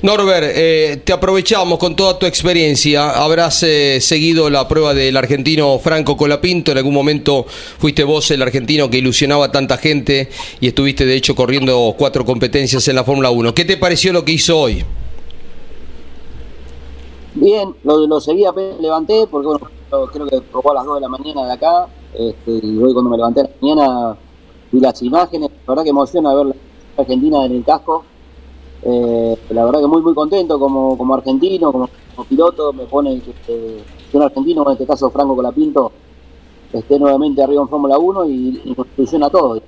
Norbert, eh, te aprovechamos con toda tu experiencia. Habrás eh, seguido la prueba del argentino Franco Colapinto. En algún momento fuiste vos el argentino que ilusionaba a tanta gente y estuviste de hecho corriendo cuatro competencias en la Fórmula 1. ¿Qué te pareció lo que hizo hoy? Bien, lo, lo seguí apenas levanté, porque bueno, creo que probó a las 2 de la mañana de acá, este, y hoy cuando me levanté a la mañana vi las imágenes, la verdad que emociona ver la Argentina en el casco, Eh, la verdad que muy muy contento como, como argentino, como, piloto, me pone que, un argentino, en este caso Franco Colapinto, esté nuevamente arriba en Fórmula 1 y, y ilusiona todo.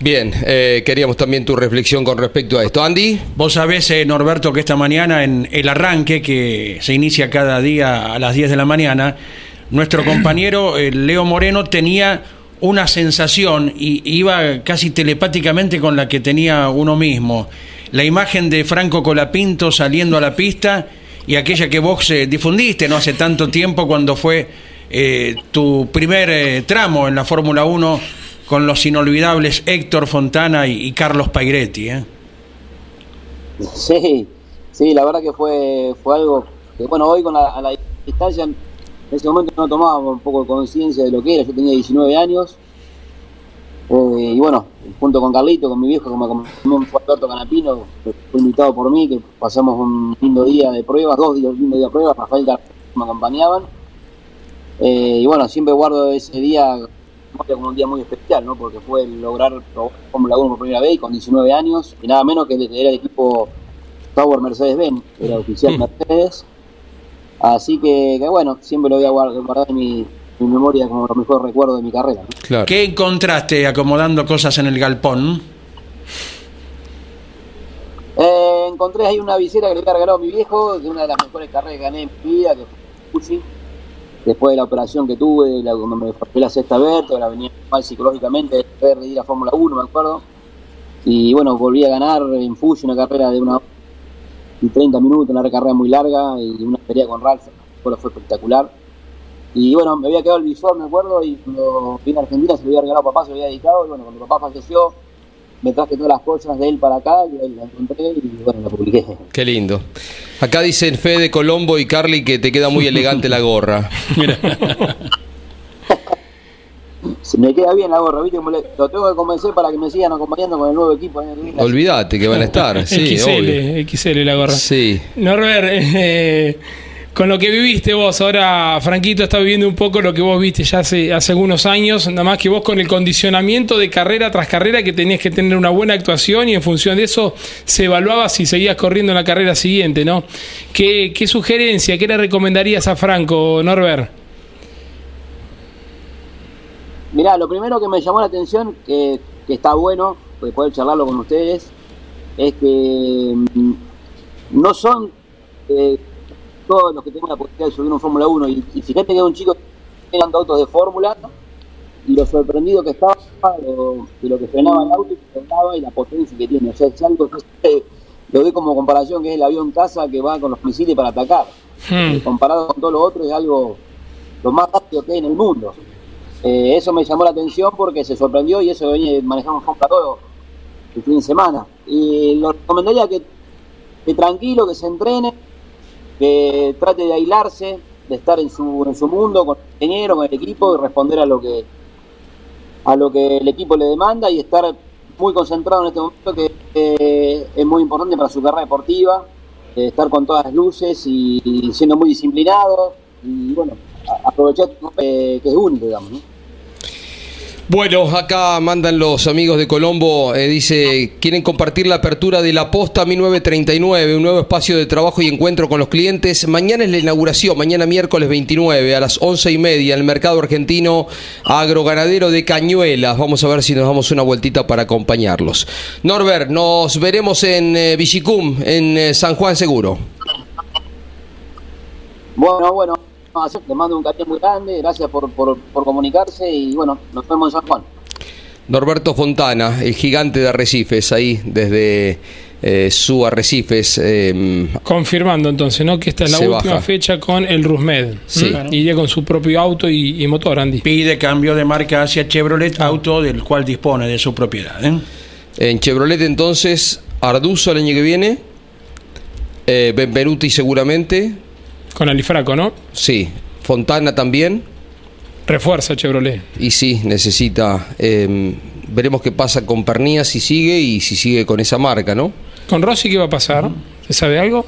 Bien, eh, queríamos también tu reflexión con respecto a esto. Andy. Vos sabés, eh, Norberto, que esta mañana en el arranque, que se inicia cada día a las 10 de la mañana, nuestro compañero eh, Leo Moreno tenía una sensación y iba casi telepáticamente con la que tenía uno mismo. La imagen de Franco Colapinto saliendo a la pista y aquella que vos eh, difundiste no hace tanto tiempo cuando fue eh, tu primer tramo en la Fórmula 1 con los inolvidables Héctor Fontana y, Carlos Pairetti. ¿eh? Sí, sí, la verdad que fue, fue algo que, bueno, hoy con la, a la distancia, en ese momento no tomábamos un poco de conciencia de lo que era, yo tenía 19 años, eh, y bueno, junto con Carlito, con mi viejo, como como fue Alberto Canapino, que fue invitado por mí, que pasamos un lindo día de pruebas, dos días, lindos días de pruebas, Rafael Carlito me acompañaban, Eh, y bueno, siempre guardo ese día como un día muy especial, ¿no? Porque fue lograr probar Fórmula 1 por primera vez y con 19 años, y nada menos que era el equipo Tower Mercedes-Benz, era oficial Mercedes. Así que, que bueno, siempre lo voy a guardar, en mi, mi memoria como los mejores recuerdos de mi carrera. ¿no? ¿Qué encontraste acomodando cosas en el galpón? Eh, encontré ahí una visera que le había regalado a mi viejo, de una de las mejores carreras que gané en mi vida, que fue Fuji. Después de la operación que tuve, la, cuando me fracturé la sexta vértebra, venía mal psicológicamente, después de ir a Fórmula 1, me acuerdo. Y bueno, volví a ganar en Fuji una carrera de una y 30 minutos, una carrera muy larga y una pelea con Ralph, fue espectacular. Y bueno, me había quedado el visor, me acuerdo, y cuando vine a Argentina se lo había regalado a papá, se lo había dedicado, y bueno, cuando papá falleció, me traje todas las cosas de él para acá, y ahí la encontré y bueno, la publiqué. Qué lindo. Acá dicen Fede Colombo y Carly que te queda muy elegante la gorra. Se me queda bien la gorra, ¿viste? Lo tengo que convencer para que me sigan acompañando con el nuevo equipo. viene. Olvídate que van a estar. Sí, obvio. XL, XL la gorra. Sí. Norbert, eh, con lo que viviste vos, ahora Franquito está viviendo un poco lo que vos viste ya hace, algunos años, nada más que vos con el condicionamiento de carrera tras carrera que tenías que tener una buena actuación y en función de eso se evaluaba si seguías corriendo en la carrera siguiente, ¿no? ¿Qué, qué sugerencia, qué le recomendarías a Franco, Norbert? Mirá, lo primero que me llamó la atención, que, que está bueno, pues poder charlarlo con ustedes, es que mm, no son eh, todos los que tengan la posibilidad de subir un Fórmula 1. Y, y fíjate que un chico que tiene autos de Fórmula y lo sorprendido que estaba lo- de lo que frenaba el auto y que frenaba y la potencia que tiene. O sea, es algo que lo doy como comparación, que es el avión caza que va con los misiles para atacar. Eh, comparado con todo lo otro, es algo lo más rápido que hay en el mundo. Eh, eso me llamó la atención porque se sorprendió y eso venía manejamos Fórmula todo el fin de semana. Y lo recomendaría que, que tranquilo, que se entrene, que trate de aislarse, de estar en su, en su mundo con el ingeniero, con el equipo y responder a lo que a lo que el equipo le demanda y estar muy concentrado en este momento que es muy importante para su carrera deportiva, eh, estar con todas las luces y, siendo muy disciplinado y bueno, aprovechar eh, que es único, digamos. ¿no? Bueno, acá mandan los amigos de Colombo, eh, dice, quieren compartir la apertura de la Posta 1939, un nuevo espacio de trabajo y encuentro con los clientes. Mañana es la inauguración, mañana miércoles 29 a las once y media, el mercado argentino agroganadero de Cañuelas. Vamos a ver si nos damos una vueltita para acompañarlos. Norbert, nos veremos en eh, en eh, San Juan Seguro. Bueno, bueno, les mando un cariño muy grande, gracias por, por, por comunicarse y bueno, nos vemos en San Juan. Norberto Fontana, el gigante de Arrecifes, ahí desde eh, su Arrecifes. eh, Confirmando entonces, ¿no? Que esta es la última baja. fecha con el Rusmed. Sí. ¿Mm? Iría con su propio auto y, y motor, Andy. Pide cambio de marca hacia Chevrolet, auto del cual dispone de su propiedad. ¿eh? En Chevrolet entonces, Arduzo el año que viene, eh, Benvenuti seguramente, Con Alifraco, ¿no? sí, Fontana también, Refuerza Chevrolet. y sí, necesita, eh, veremos qué pasa con Pernía si sigue y si sigue con esa marca, ¿no? ¿Con Rossi qué va a pasar? ¿Se sabe algo?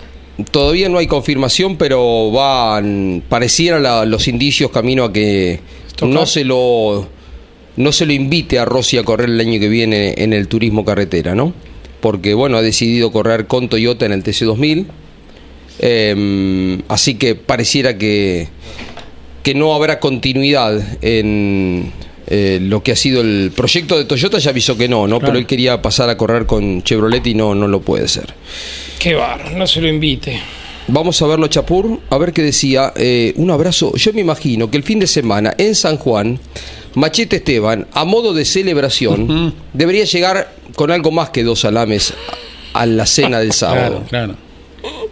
Todavía no hay confirmación, pero van, pareciera la- los indicios camino a que no se lo no se lo invite a Rossi a correr el año que viene en el turismo carretera, ¿no? Porque bueno, ha decidido correr con Toyota en el TC2000. Eh, así que pareciera que que no habrá continuidad en eh, lo que ha sido el proyecto de Toyota ya avisó que no, ¿no? Claro. Pero él quería pasar a correr con Chevrolet y no, no lo puede hacer. Qué bar, no se lo invite. Vamos a verlo, Chapur, a ver qué decía. Eh, un abrazo. Yo me imagino que el fin de semana en San Juan, Machete Esteban, a modo de celebración, debería llegar con algo más que dos salames a la cena del sábado. Claro, claro.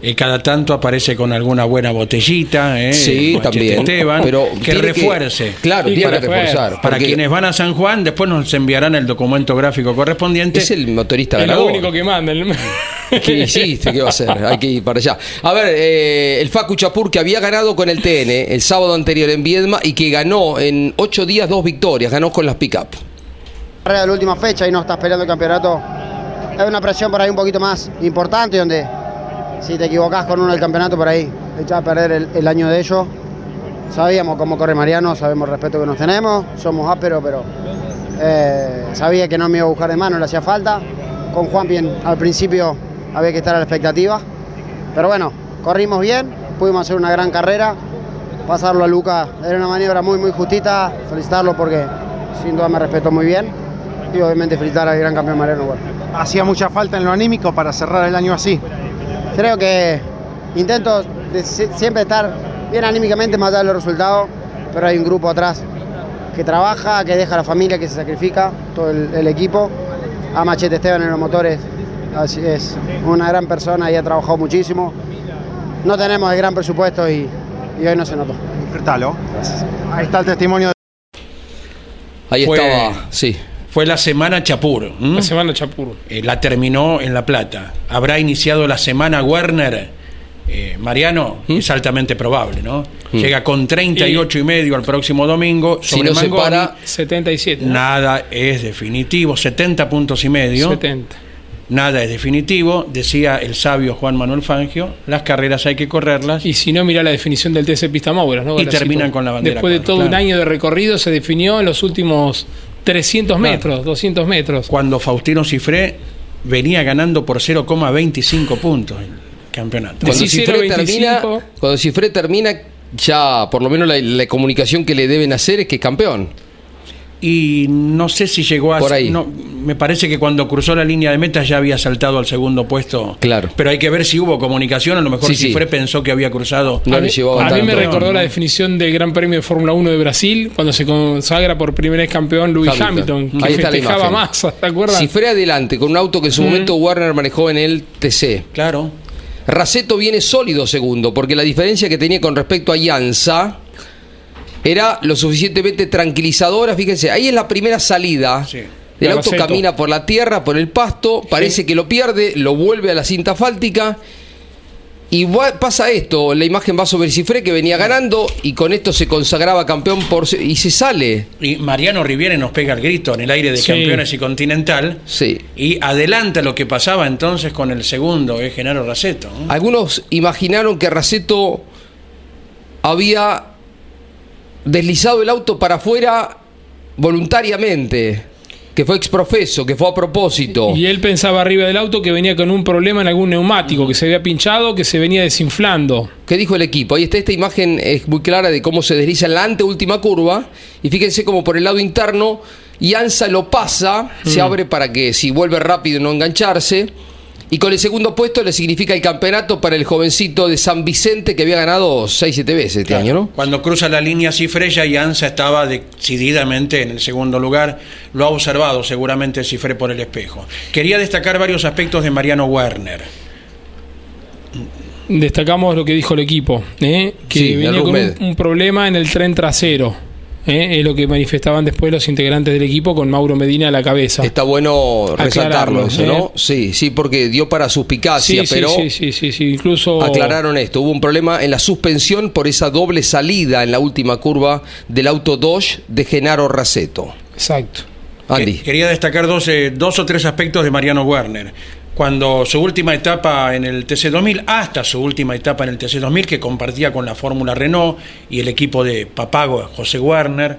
Y cada tanto aparece con alguna buena botellita, ¿eh? Sí, también. Pero que refuerce. claro, tiene que reforzar. Para quienes van a San Juan, después nos enviarán el documento gráfico correspondiente. es el motorista Es lo ganador. único que manda. el- ¿Qué hiciste? ¿Qué va a hacer? Hay que ir para allá. A ver, eh, el Facu Chapur que había ganado con el TN el sábado anterior en Viedma y que ganó en ocho días dos victorias, ganó con las pick-up. de la última fecha y no estás peleando el campeonato, es una presión por ahí un poquito más importante, donde si te equivocás con uno del campeonato por ahí, echás a perder el, año de ellos. Sabíamos cómo corre Mariano, sabemos el respeto que nos tenemos, somos ásperos, pero eh, sabía que no me iba a buscar de mano, le hacía falta. Con Juan bien al principio había que estar a la expectativa, pero bueno, corrimos bien, pudimos hacer una gran carrera, pasarlo a Luca era una maniobra muy muy justita, felicitarlo porque sin duda me respetó muy bien y obviamente felicitar al gran campeón Mariano. Hacía mucha falta en lo anímico para cerrar el año así. Creo que intento de siempre estar bien anímicamente más allá de los resultados, pero hay un grupo atrás que trabaja, que deja a la familia, que se sacrifica, todo el, el equipo. A Machete Esteban en los motores, así es una gran persona y ha trabajado muchísimo. No tenemos el gran presupuesto y, y hoy no se notó. Disfrútalo. Ahí está el testimonio de Ahí Fue- estaba, sí. Fue la semana Chapur. ¿m? La semana Chapur. Eh, la terminó en La Plata. Habrá iniciado la semana Werner. eh, Mariano, ¿Mm? es altamente probable, ¿no? Llega con 38 y medio al próximo domingo. Si sobre no se para, 77. ¿no? Nada es definitivo, 70 puntos y medio. 70. Nada es definitivo, decía el sabio Juan Manuel Fangio, las carreras hay que correrlas. Y si no, mira la definición del TC Pista Mauras, ¿no? Y terminan con la bandera Después de todo un año de recorrido, se definió en los últimos 300 metros, 200 metros. Cuando Faustino Cifré venía ganando por 0,25 puntos el campeonato. Cuando Cifré, 0.25. termina, cuando Cifré termina, ya por lo menos la, la comunicación que le deben hacer es que es campeón. Y no sé si llegó a... Por ahí. no, me parece que cuando cruzó la línea de meta ya había saltado al segundo puesto. Claro. Pero hay que ver si hubo comunicación. A lo mejor Sí, sí. Cifré pensó que había cruzado. No a le mí, llevaba a mí me recordó No, la no. definición del Gran Premio de Fórmula 1 de Brasil, cuando se consagra por primera vez campeón Lewis Hamilton. Hamilton, que Ahí está la festejaba imagen. Massa, ¿te acuerdas? Cifré adelante con un auto que en su momento Warner manejó en el TC. Claro. Raceto viene sólido segundo, porque la diferencia que tenía con respecto a Llanza era lo suficientemente tranquilizadora. Fíjense, ahí es la primera salida. Sí. El auto camina por la tierra, por el pasto, parece que lo pierde, lo vuelve a la cinta fáltica. Y va- pasa esto, la imagen va sobre Cifré que venía ganando y con esto se consagraba campeón por y se sale. Y Mariano Riviere nos pega el grito en el aire de Sí. campeones y continental. Sí. Y adelanta lo que pasaba entonces con el segundo, es Genaro Raceto. ¿no? Algunos imaginaron que Raceto había deslizado el auto para afuera voluntariamente, que fue exprofeso, que fue a propósito. Y él pensaba arriba del auto que venía con un problema en algún neumático, que se había pinchado, que se venía desinflando. ¿Qué dijo el equipo? Ahí está esta imagen, es muy clara de cómo se desliza en la anteúltima curva. Y fíjense cómo por el lado interno, Ianza lo pasa, se Mm. abre para que si vuelve rápido no engancharse. Y con el segundo puesto le significa el campeonato para el jovencito de San Vicente que había ganado 6-7 veces este año, ¿no? Cuando cruza la línea Cifrella y Anza estaba decididamente en el segundo lugar. Lo ha observado seguramente Cifré por el espejo. Quería destacar varios aspectos de Mariano Werner. Destacamos lo que dijo el equipo, ¿eh? que Sí, venía con un problema en el tren trasero. ¿Eh? Es lo que manifestaban después los integrantes del equipo con Mauro Medina a la cabeza. Está bueno resaltarlo eso, ¿eh? ¿no? Sí, sí, porque dio para suspicacia, sí, pero sí, sí, sí, sí, incluso aclararon esto. Hubo un problema en la suspensión por esa doble salida en la última curva del auto Dodge de Genaro Raceto. Exacto. Andy. Que- Quería destacar dos, eh, dos o tres aspectos de Mariano Werner. Cuando su última etapa en el TC2000, hasta su última etapa en el TC2000, que compartía con la Fórmula Renault y el equipo de Papago, José Werner,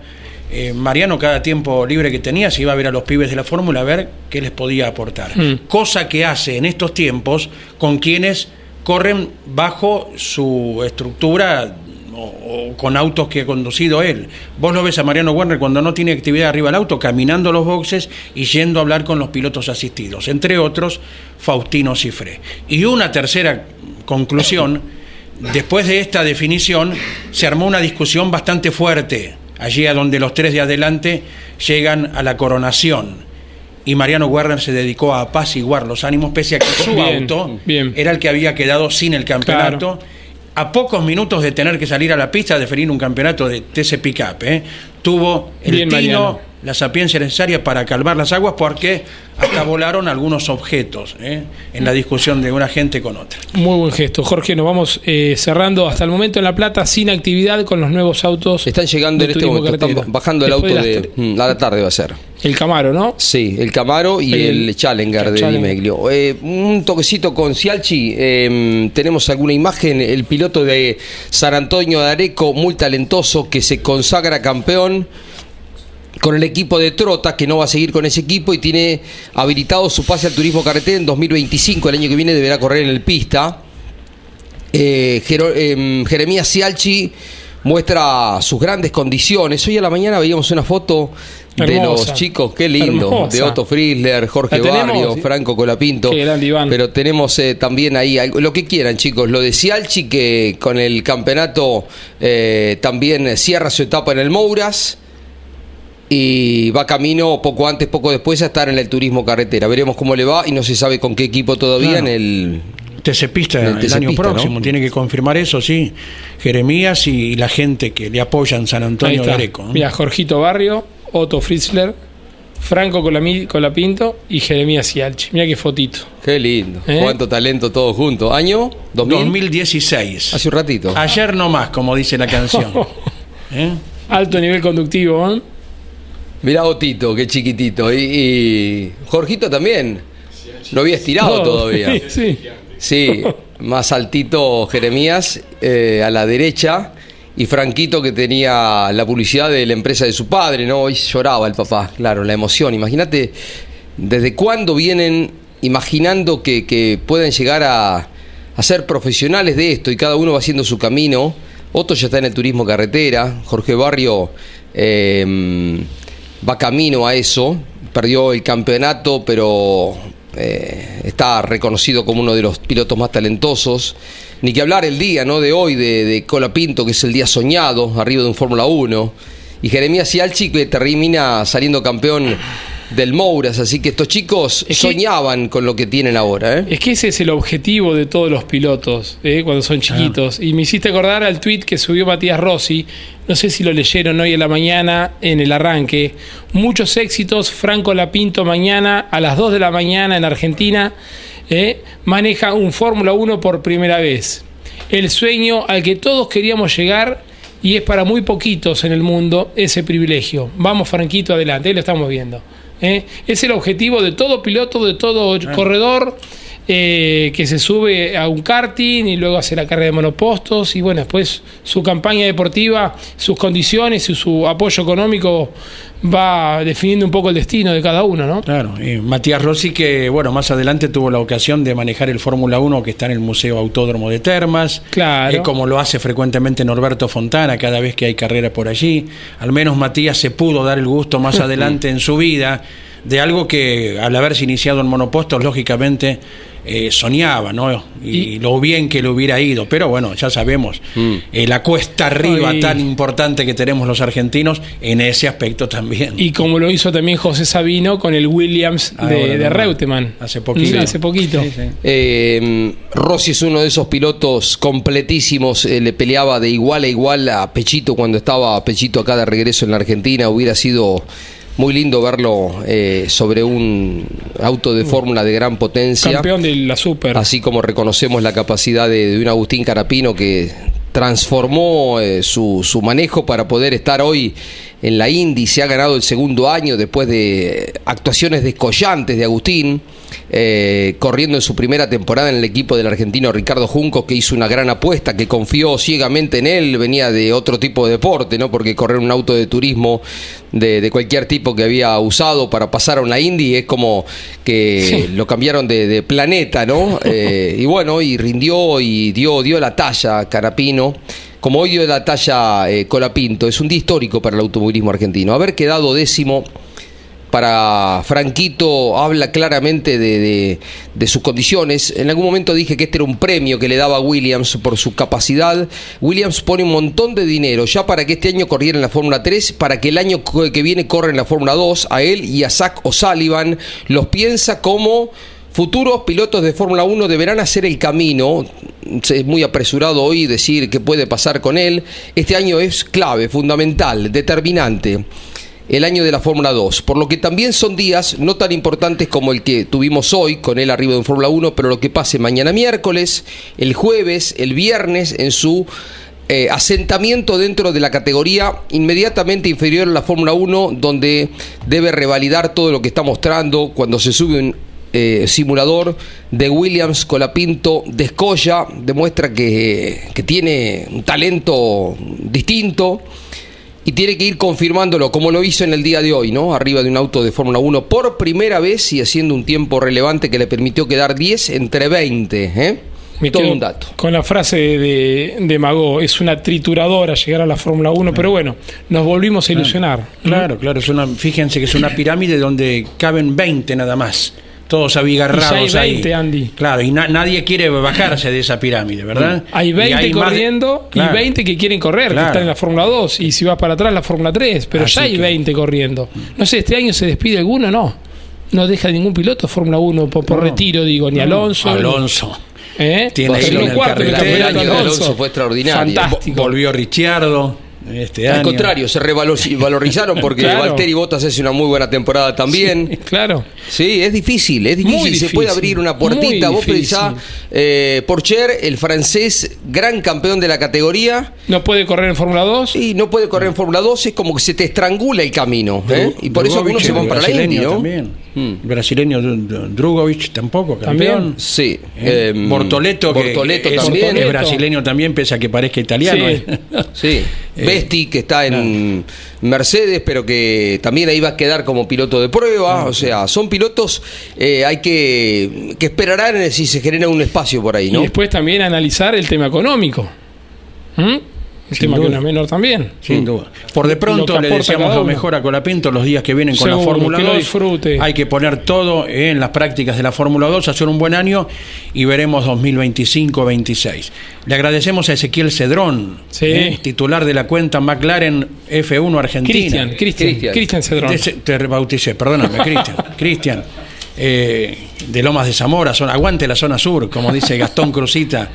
eh, Mariano cada tiempo libre que tenía se iba a ver a los pibes de la Fórmula a ver qué les podía aportar. Mm. Cosa que hace en estos tiempos con quienes corren bajo su estructura o, o con autos que ha conducido él. Vos lo ves a Mariano Werner cuando no tiene actividad arriba del auto, caminando los boxes y yendo a hablar con los pilotos asistidos, entre otros Faustino Cifré. Y una tercera conclusión, después de esta definición, se armó una discusión bastante fuerte, allí a donde los tres de adelante llegan a la coronación. Y Mariano Werner se dedicó a apaciguar los ánimos, pese a que su Bien, auto bien. era el que había quedado sin el campeonato. A pocos minutos de tener que salir a la pista a definir un campeonato de TC Pickup, ¿eh? tuvo el Bien, tino, Mariano. La sapiencia necesaria para calmar las aguas, porque hasta volaron algunos objetos ¿eh? en la discusión de una gente con otra. Muy buen gesto. Jorge, nos vamos eh, cerrando hasta el momento en La Plata sin actividad con los nuevos autos. Están llegando en de este momento, están bajando el Después auto de de, mm, a la tarde va a ser. El Camaro, ¿no? Sí, el Camaro y el, El- Challenger de Challenger. Di Meglio. Eh, un toquecito con Cialchi. eh, tenemos alguna imagen. El piloto de San Antonio de Areco, muy talentoso, que se consagra campeón con el equipo de Trota, que no va a seguir con ese equipo y tiene habilitado su pase al turismo carretera en 2025. El año que viene deberá correr en el pista. Eh, em, Jeremías Cialchi muestra sus grandes condiciones. Hoy a la mañana veíamos una foto de Hermosa. los chicos, qué lindo, Hermosa. de Otto Friesler, Jorge. Barrio. Franco Colapinto. Qué grande, Iván. Pero tenemos eh, también ahí algo- lo que quieran, chicos. Lo de Cialchi, que con el campeonato eh, también cierra su etapa en el Mouras y va camino poco antes, poco después a estar en el turismo carretera. Veremos cómo le va y no se sabe con qué equipo todavía Claro. en el TC Pista El el, año próximo, ¿no? tiene que confirmar eso, sí. Jeremías y la gente que le apoya en San Antonio. Areco. ¿no? Mira, Jorgito Barrio, Otto Fritzler, Franco Colami- Colapinto y Jeremías Cialchi. Mira qué fotito. Qué lindo. ¿Eh? Cuánto talento todos juntos. ¿Año? 2000. 2016. Hace un ratito. Ayer no más, como dice la canción. ¿Eh? Alto nivel conductivo, ¿eh? Mirá Otito, qué chiquitito. Y, y Jorgito también. Lo había estirado No, todavía. sí. Sí, más altito Jeremías eh, a la derecha y Franquito que tenía la publicidad de la empresa de su padre, ¿no? Hoy lloraba el papá, claro, la emoción. Imagínate desde cuándo vienen imaginando que, que pueden llegar a, a ser profesionales de esto y cada uno va haciendo su camino. Otto ya está en el turismo carretera, Jorge Barrio eh, va camino a eso, perdió el campeonato, pero eh, está reconocido como uno de los pilotos más talentosos. Ni que hablar el día ¿no? de hoy de, de Colapinto, que es el día soñado, arriba de un Fórmula 1. Y Jeremías Cialchi, que termina saliendo campeón del Mouras. Así que estos chicos Es que- soñaban con lo que tienen ahora. ¿eh? Es que ese es el objetivo de todos los pilotos ¿eh? cuando son chiquitos. Y me hiciste acordar al tweet que subió Matías Rossi. No sé si lo leyeron hoy en la mañana en el arranque. Muchos éxitos. Franco Lapinto mañana a las 2 de la mañana en Argentina ¿eh? maneja un Fórmula 1 por primera vez. El sueño al que todos queríamos llegar y es para muy poquitos en el mundo ese privilegio. Vamos, Franquito, adelante, ahí lo estamos viendo. ¿Eh? Es el objetivo de todo piloto, de todo corredor eh, que se sube a un karting y luego hace la carrera de monopostos y bueno, después su campaña deportiva, sus condiciones y su apoyo económico va definiendo un poco el destino de cada uno, ¿no? Claro, y Matías Rossi que, bueno, más adelante tuvo la ocasión de manejar el Fórmula 1 que está en el Museo Autódromo de Termas, Claro. eh, como lo hace frecuentemente Norberto Fontana cada vez que hay carrera por allí. Al menos Matías se pudo dar el gusto más adelante en su vida de algo que al haberse iniciado en monopostos, lógicamente eh, soñaba, ¿no? Y, lo bien que le hubiera ido. Pero bueno, ya sabemos, eh, la cuesta arriba Ay. tan importante que tenemos los argentinos en ese aspecto también. Y como lo hizo también José Sabino con el Williams Ahora, de, Reutemann. hace poquito. Mm, Hace poquito. Sí, sí. Eh, Rossi es uno de esos pilotos completísimos, eh, le peleaba de igual a igual a Pechito cuando estaba Pechito acá de regreso en la Argentina, hubiera sido muy lindo verlo eh, sobre un auto de fórmula de gran potencia. Campeón de la Super. Así como reconocemos la capacidad de, de un Agustín Carapino que transformó eh, su, su manejo para poder estar hoy en la Indy, se ha ganado el segundo año después de actuaciones descollantes de Agustín, eh, corriendo en su primera temporada en el equipo del argentino Ricardo Junco, que hizo una gran apuesta, que confió ciegamente en él, venía de otro tipo de deporte, ¿no? porque correr un auto de turismo de, de cualquier tipo que había usado para pasar a una Indy es como que lo cambiaron de, de planeta, ¿no? Eh, y bueno, y rindió y dio, dio la talla Carapino. Como hoy dio la talla eh, Colapinto, es un día histórico para el automovilismo argentino. Haber quedado décimo para Franquito habla claramente de, sus condiciones. En algún momento dije que este era un premio que le daba a Williams por su capacidad. Williams pone un montón de dinero ya para que este año corriera en la Fórmula 3, para que el año que viene corra en la Fórmula 2. A él y a Zach O'Sullivan los piensa como futuros pilotos de Fórmula 1 deberán hacer el camino. Es muy apresurado hoy decir qué puede pasar con él. Este año es clave, fundamental, determinante el año de la Fórmula 2, por lo que también son días no tan importantes como el que tuvimos hoy con él arriba en Fórmula 1, pero lo que pase mañana miércoles, el jueves, el viernes en su eh, asentamiento dentro de la categoría inmediatamente inferior a la Fórmula 1, donde debe revalidar todo lo que está mostrando cuando se sube un eh, simulador de Williams Colapinto Descolla, demuestra que, que tiene un talento distinto y tiene que ir confirmándolo como lo hizo en el día de hoy, ¿no? Arriba de un auto de Fórmula 1 por primera vez y haciendo un tiempo relevante que le permitió quedar 10 entre 20, ¿eh? Me Todo un dato. Con la frase de, de Magó, es una trituradora llegar a la Fórmula 1, pero bueno, nos volvimos a ilusionar. Claro, claro, es una, fíjense que es una pirámide donde caben 20 nada más. Todos abigarrados Y ya hay 20, ahí. Andy. Claro, y na- nadie quiere bajarse de esa pirámide, ¿verdad? Hay Y 20 más de- corriendo Claro. y 20 que quieren correr, Claro. que están en la Fórmula 2. Y si vas para atrás, la Fórmula 3. Pero Así ya hay que- 20 corriendo. No sé, ¿este año se despide alguno? No. No deja ningún piloto de Fórmula 1 por, por No. retiro, digo, ni No, Alonso. Alonso. ¿Eh? Tiene Va a que ser ir un en el cuarto de Alonso. Alonso fue extraordinario. Fantástico. Volvió Ricciardo este Al año. contrario, se revalorizaron porque Claro. Valtteri Bottas hace una muy buena temporada también. Claro. Sí, es difícil, es difícil. Muy Se puede abrir una puertita. Vos pensás, eh, Porcher, el francés, gran campeón de la categoría, No puede correr en Fórmula 2. y no puede correr en Fórmula 2, es como que se te estrangula el camino. ¿eh? Y por eso algunos se van para la. También. Mm. El brasileño Dru- Dru- Drugovic tampoco, campeón. También. Sí. Eh, eh, Bortoleto, que Bortoleto es, también. es brasileño también, pese a que parezca italiano. Sí. ¿eh? Sí, Eh, Besti que está en Mercedes, pero que también ahí va a quedar como piloto de prueba. O sea, son pilotos, eh, hay que, que esperarán si se genera un espacio por ahí, Y ¿no? después también analizar el tema económico. ¿Mm? El Sin tema que duda. no es menor también. Sin duda. Por de pronto le deseamos lo mejor a Colapinto los días que vienen con la Fórmula que lo 2. disfrute. Hay que poner todo en las prácticas de la Fórmula 2, hacer un buen año y veremos 2025-26. Le agradecemos a Ezequiel Cedrón, Sí. ¿eh? titular de la cuenta McLaren F1 Argentina. Cristian, Cristian, Cristian. Cristian Cedrón. Te, te rebauticé, perdóname, Cristian. Cristian, eh, de Lomas de Zamora, zona, aguante la zona sur, como dice Gastón Cruzita,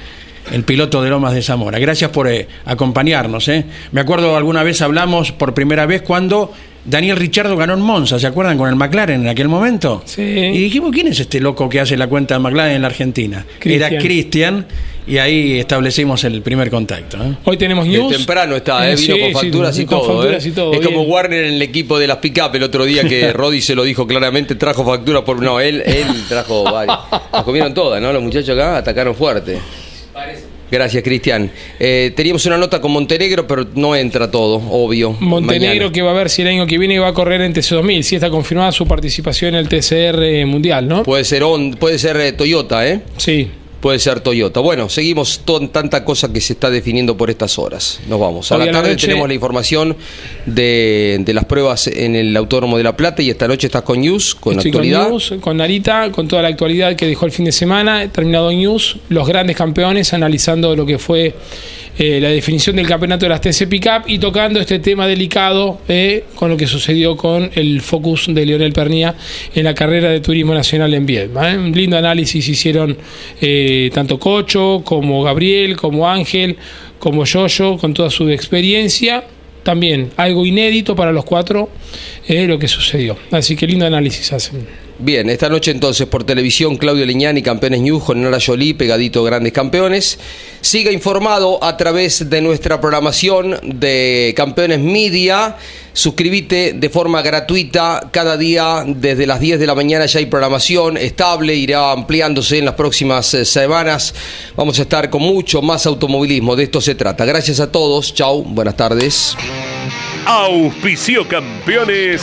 el piloto de Lomas de Zamora. Gracias por eh, acompañarnos. eh. Me acuerdo alguna vez hablamos por primera vez cuando Daniel Richardo ganó en Monza, ¿se acuerdan? Con el McLaren en aquel momento. Sí. Y dijimos, ¿quién es este loco que hace la cuenta de McLaren en la Argentina? Cristian. Era Cristian y ahí establecimos el primer contacto. ¿eh? Hoy tenemos news. temprano está, ¿eh? vino Sí, con sí, facturas y con todo. facturas ¿eh? y todo, es como. Warner en el equipo de las pick-up el otro día que Roddy se lo dijo claramente, trajo facturas por... No, él, él trajo varias. Las comieron todas, ¿no? Los muchachos acá atacaron fuerte. Gracias, Cristian. Eh, teníamos una nota con Montenegro, pero no entra todo, obvio. Montenegro Mañana. que va a ver si el año que viene va a correr en TC2000, si está confirmada su participación en el TCR mundial, ¿no? Puede ser, on, puede ser eh, Toyota, ¿eh? Sí. Puede ser Toyota. Bueno, seguimos con tanta cosa que se está definiendo por estas horas. Nos vamos. A Hoy la tarde noche- tenemos la información de, de las pruebas en el Autódromo de La Plata y esta noche estás con News, con Estoy actualidad. con News, con Narita, con toda la actualidad que dejó el fin de semana. Terminado News, los grandes campeones, analizando lo que fue eh, la definición del campeonato de las TC Pickup y tocando este tema delicado eh, con lo que sucedió con el Focus de Leonel Pernía en la carrera de Turismo Nacional en Viedma. eh. Un lindo análisis hicieron tanto Cocho como Gabriel, como Ángel, como Yoyo, con toda su experiencia. También algo inédito para los cuatro eh, lo que sucedió. Así que lindo análisis hacen. Bien, esta noche entonces por televisión Claudio Leñani, Campeones News, con Nora Jolie, pegadito Grandes Campeones. Siga informado a través de nuestra programación de Campeones Media. Suscríbete de forma gratuita cada día desde las 10 de la mañana ya hay programación estable, irá ampliándose en las próximas eh, semanas. Vamos a estar con mucho más automovilismo, de esto se trata. Gracias a todos, chau, buenas tardes. Auspicio campeones.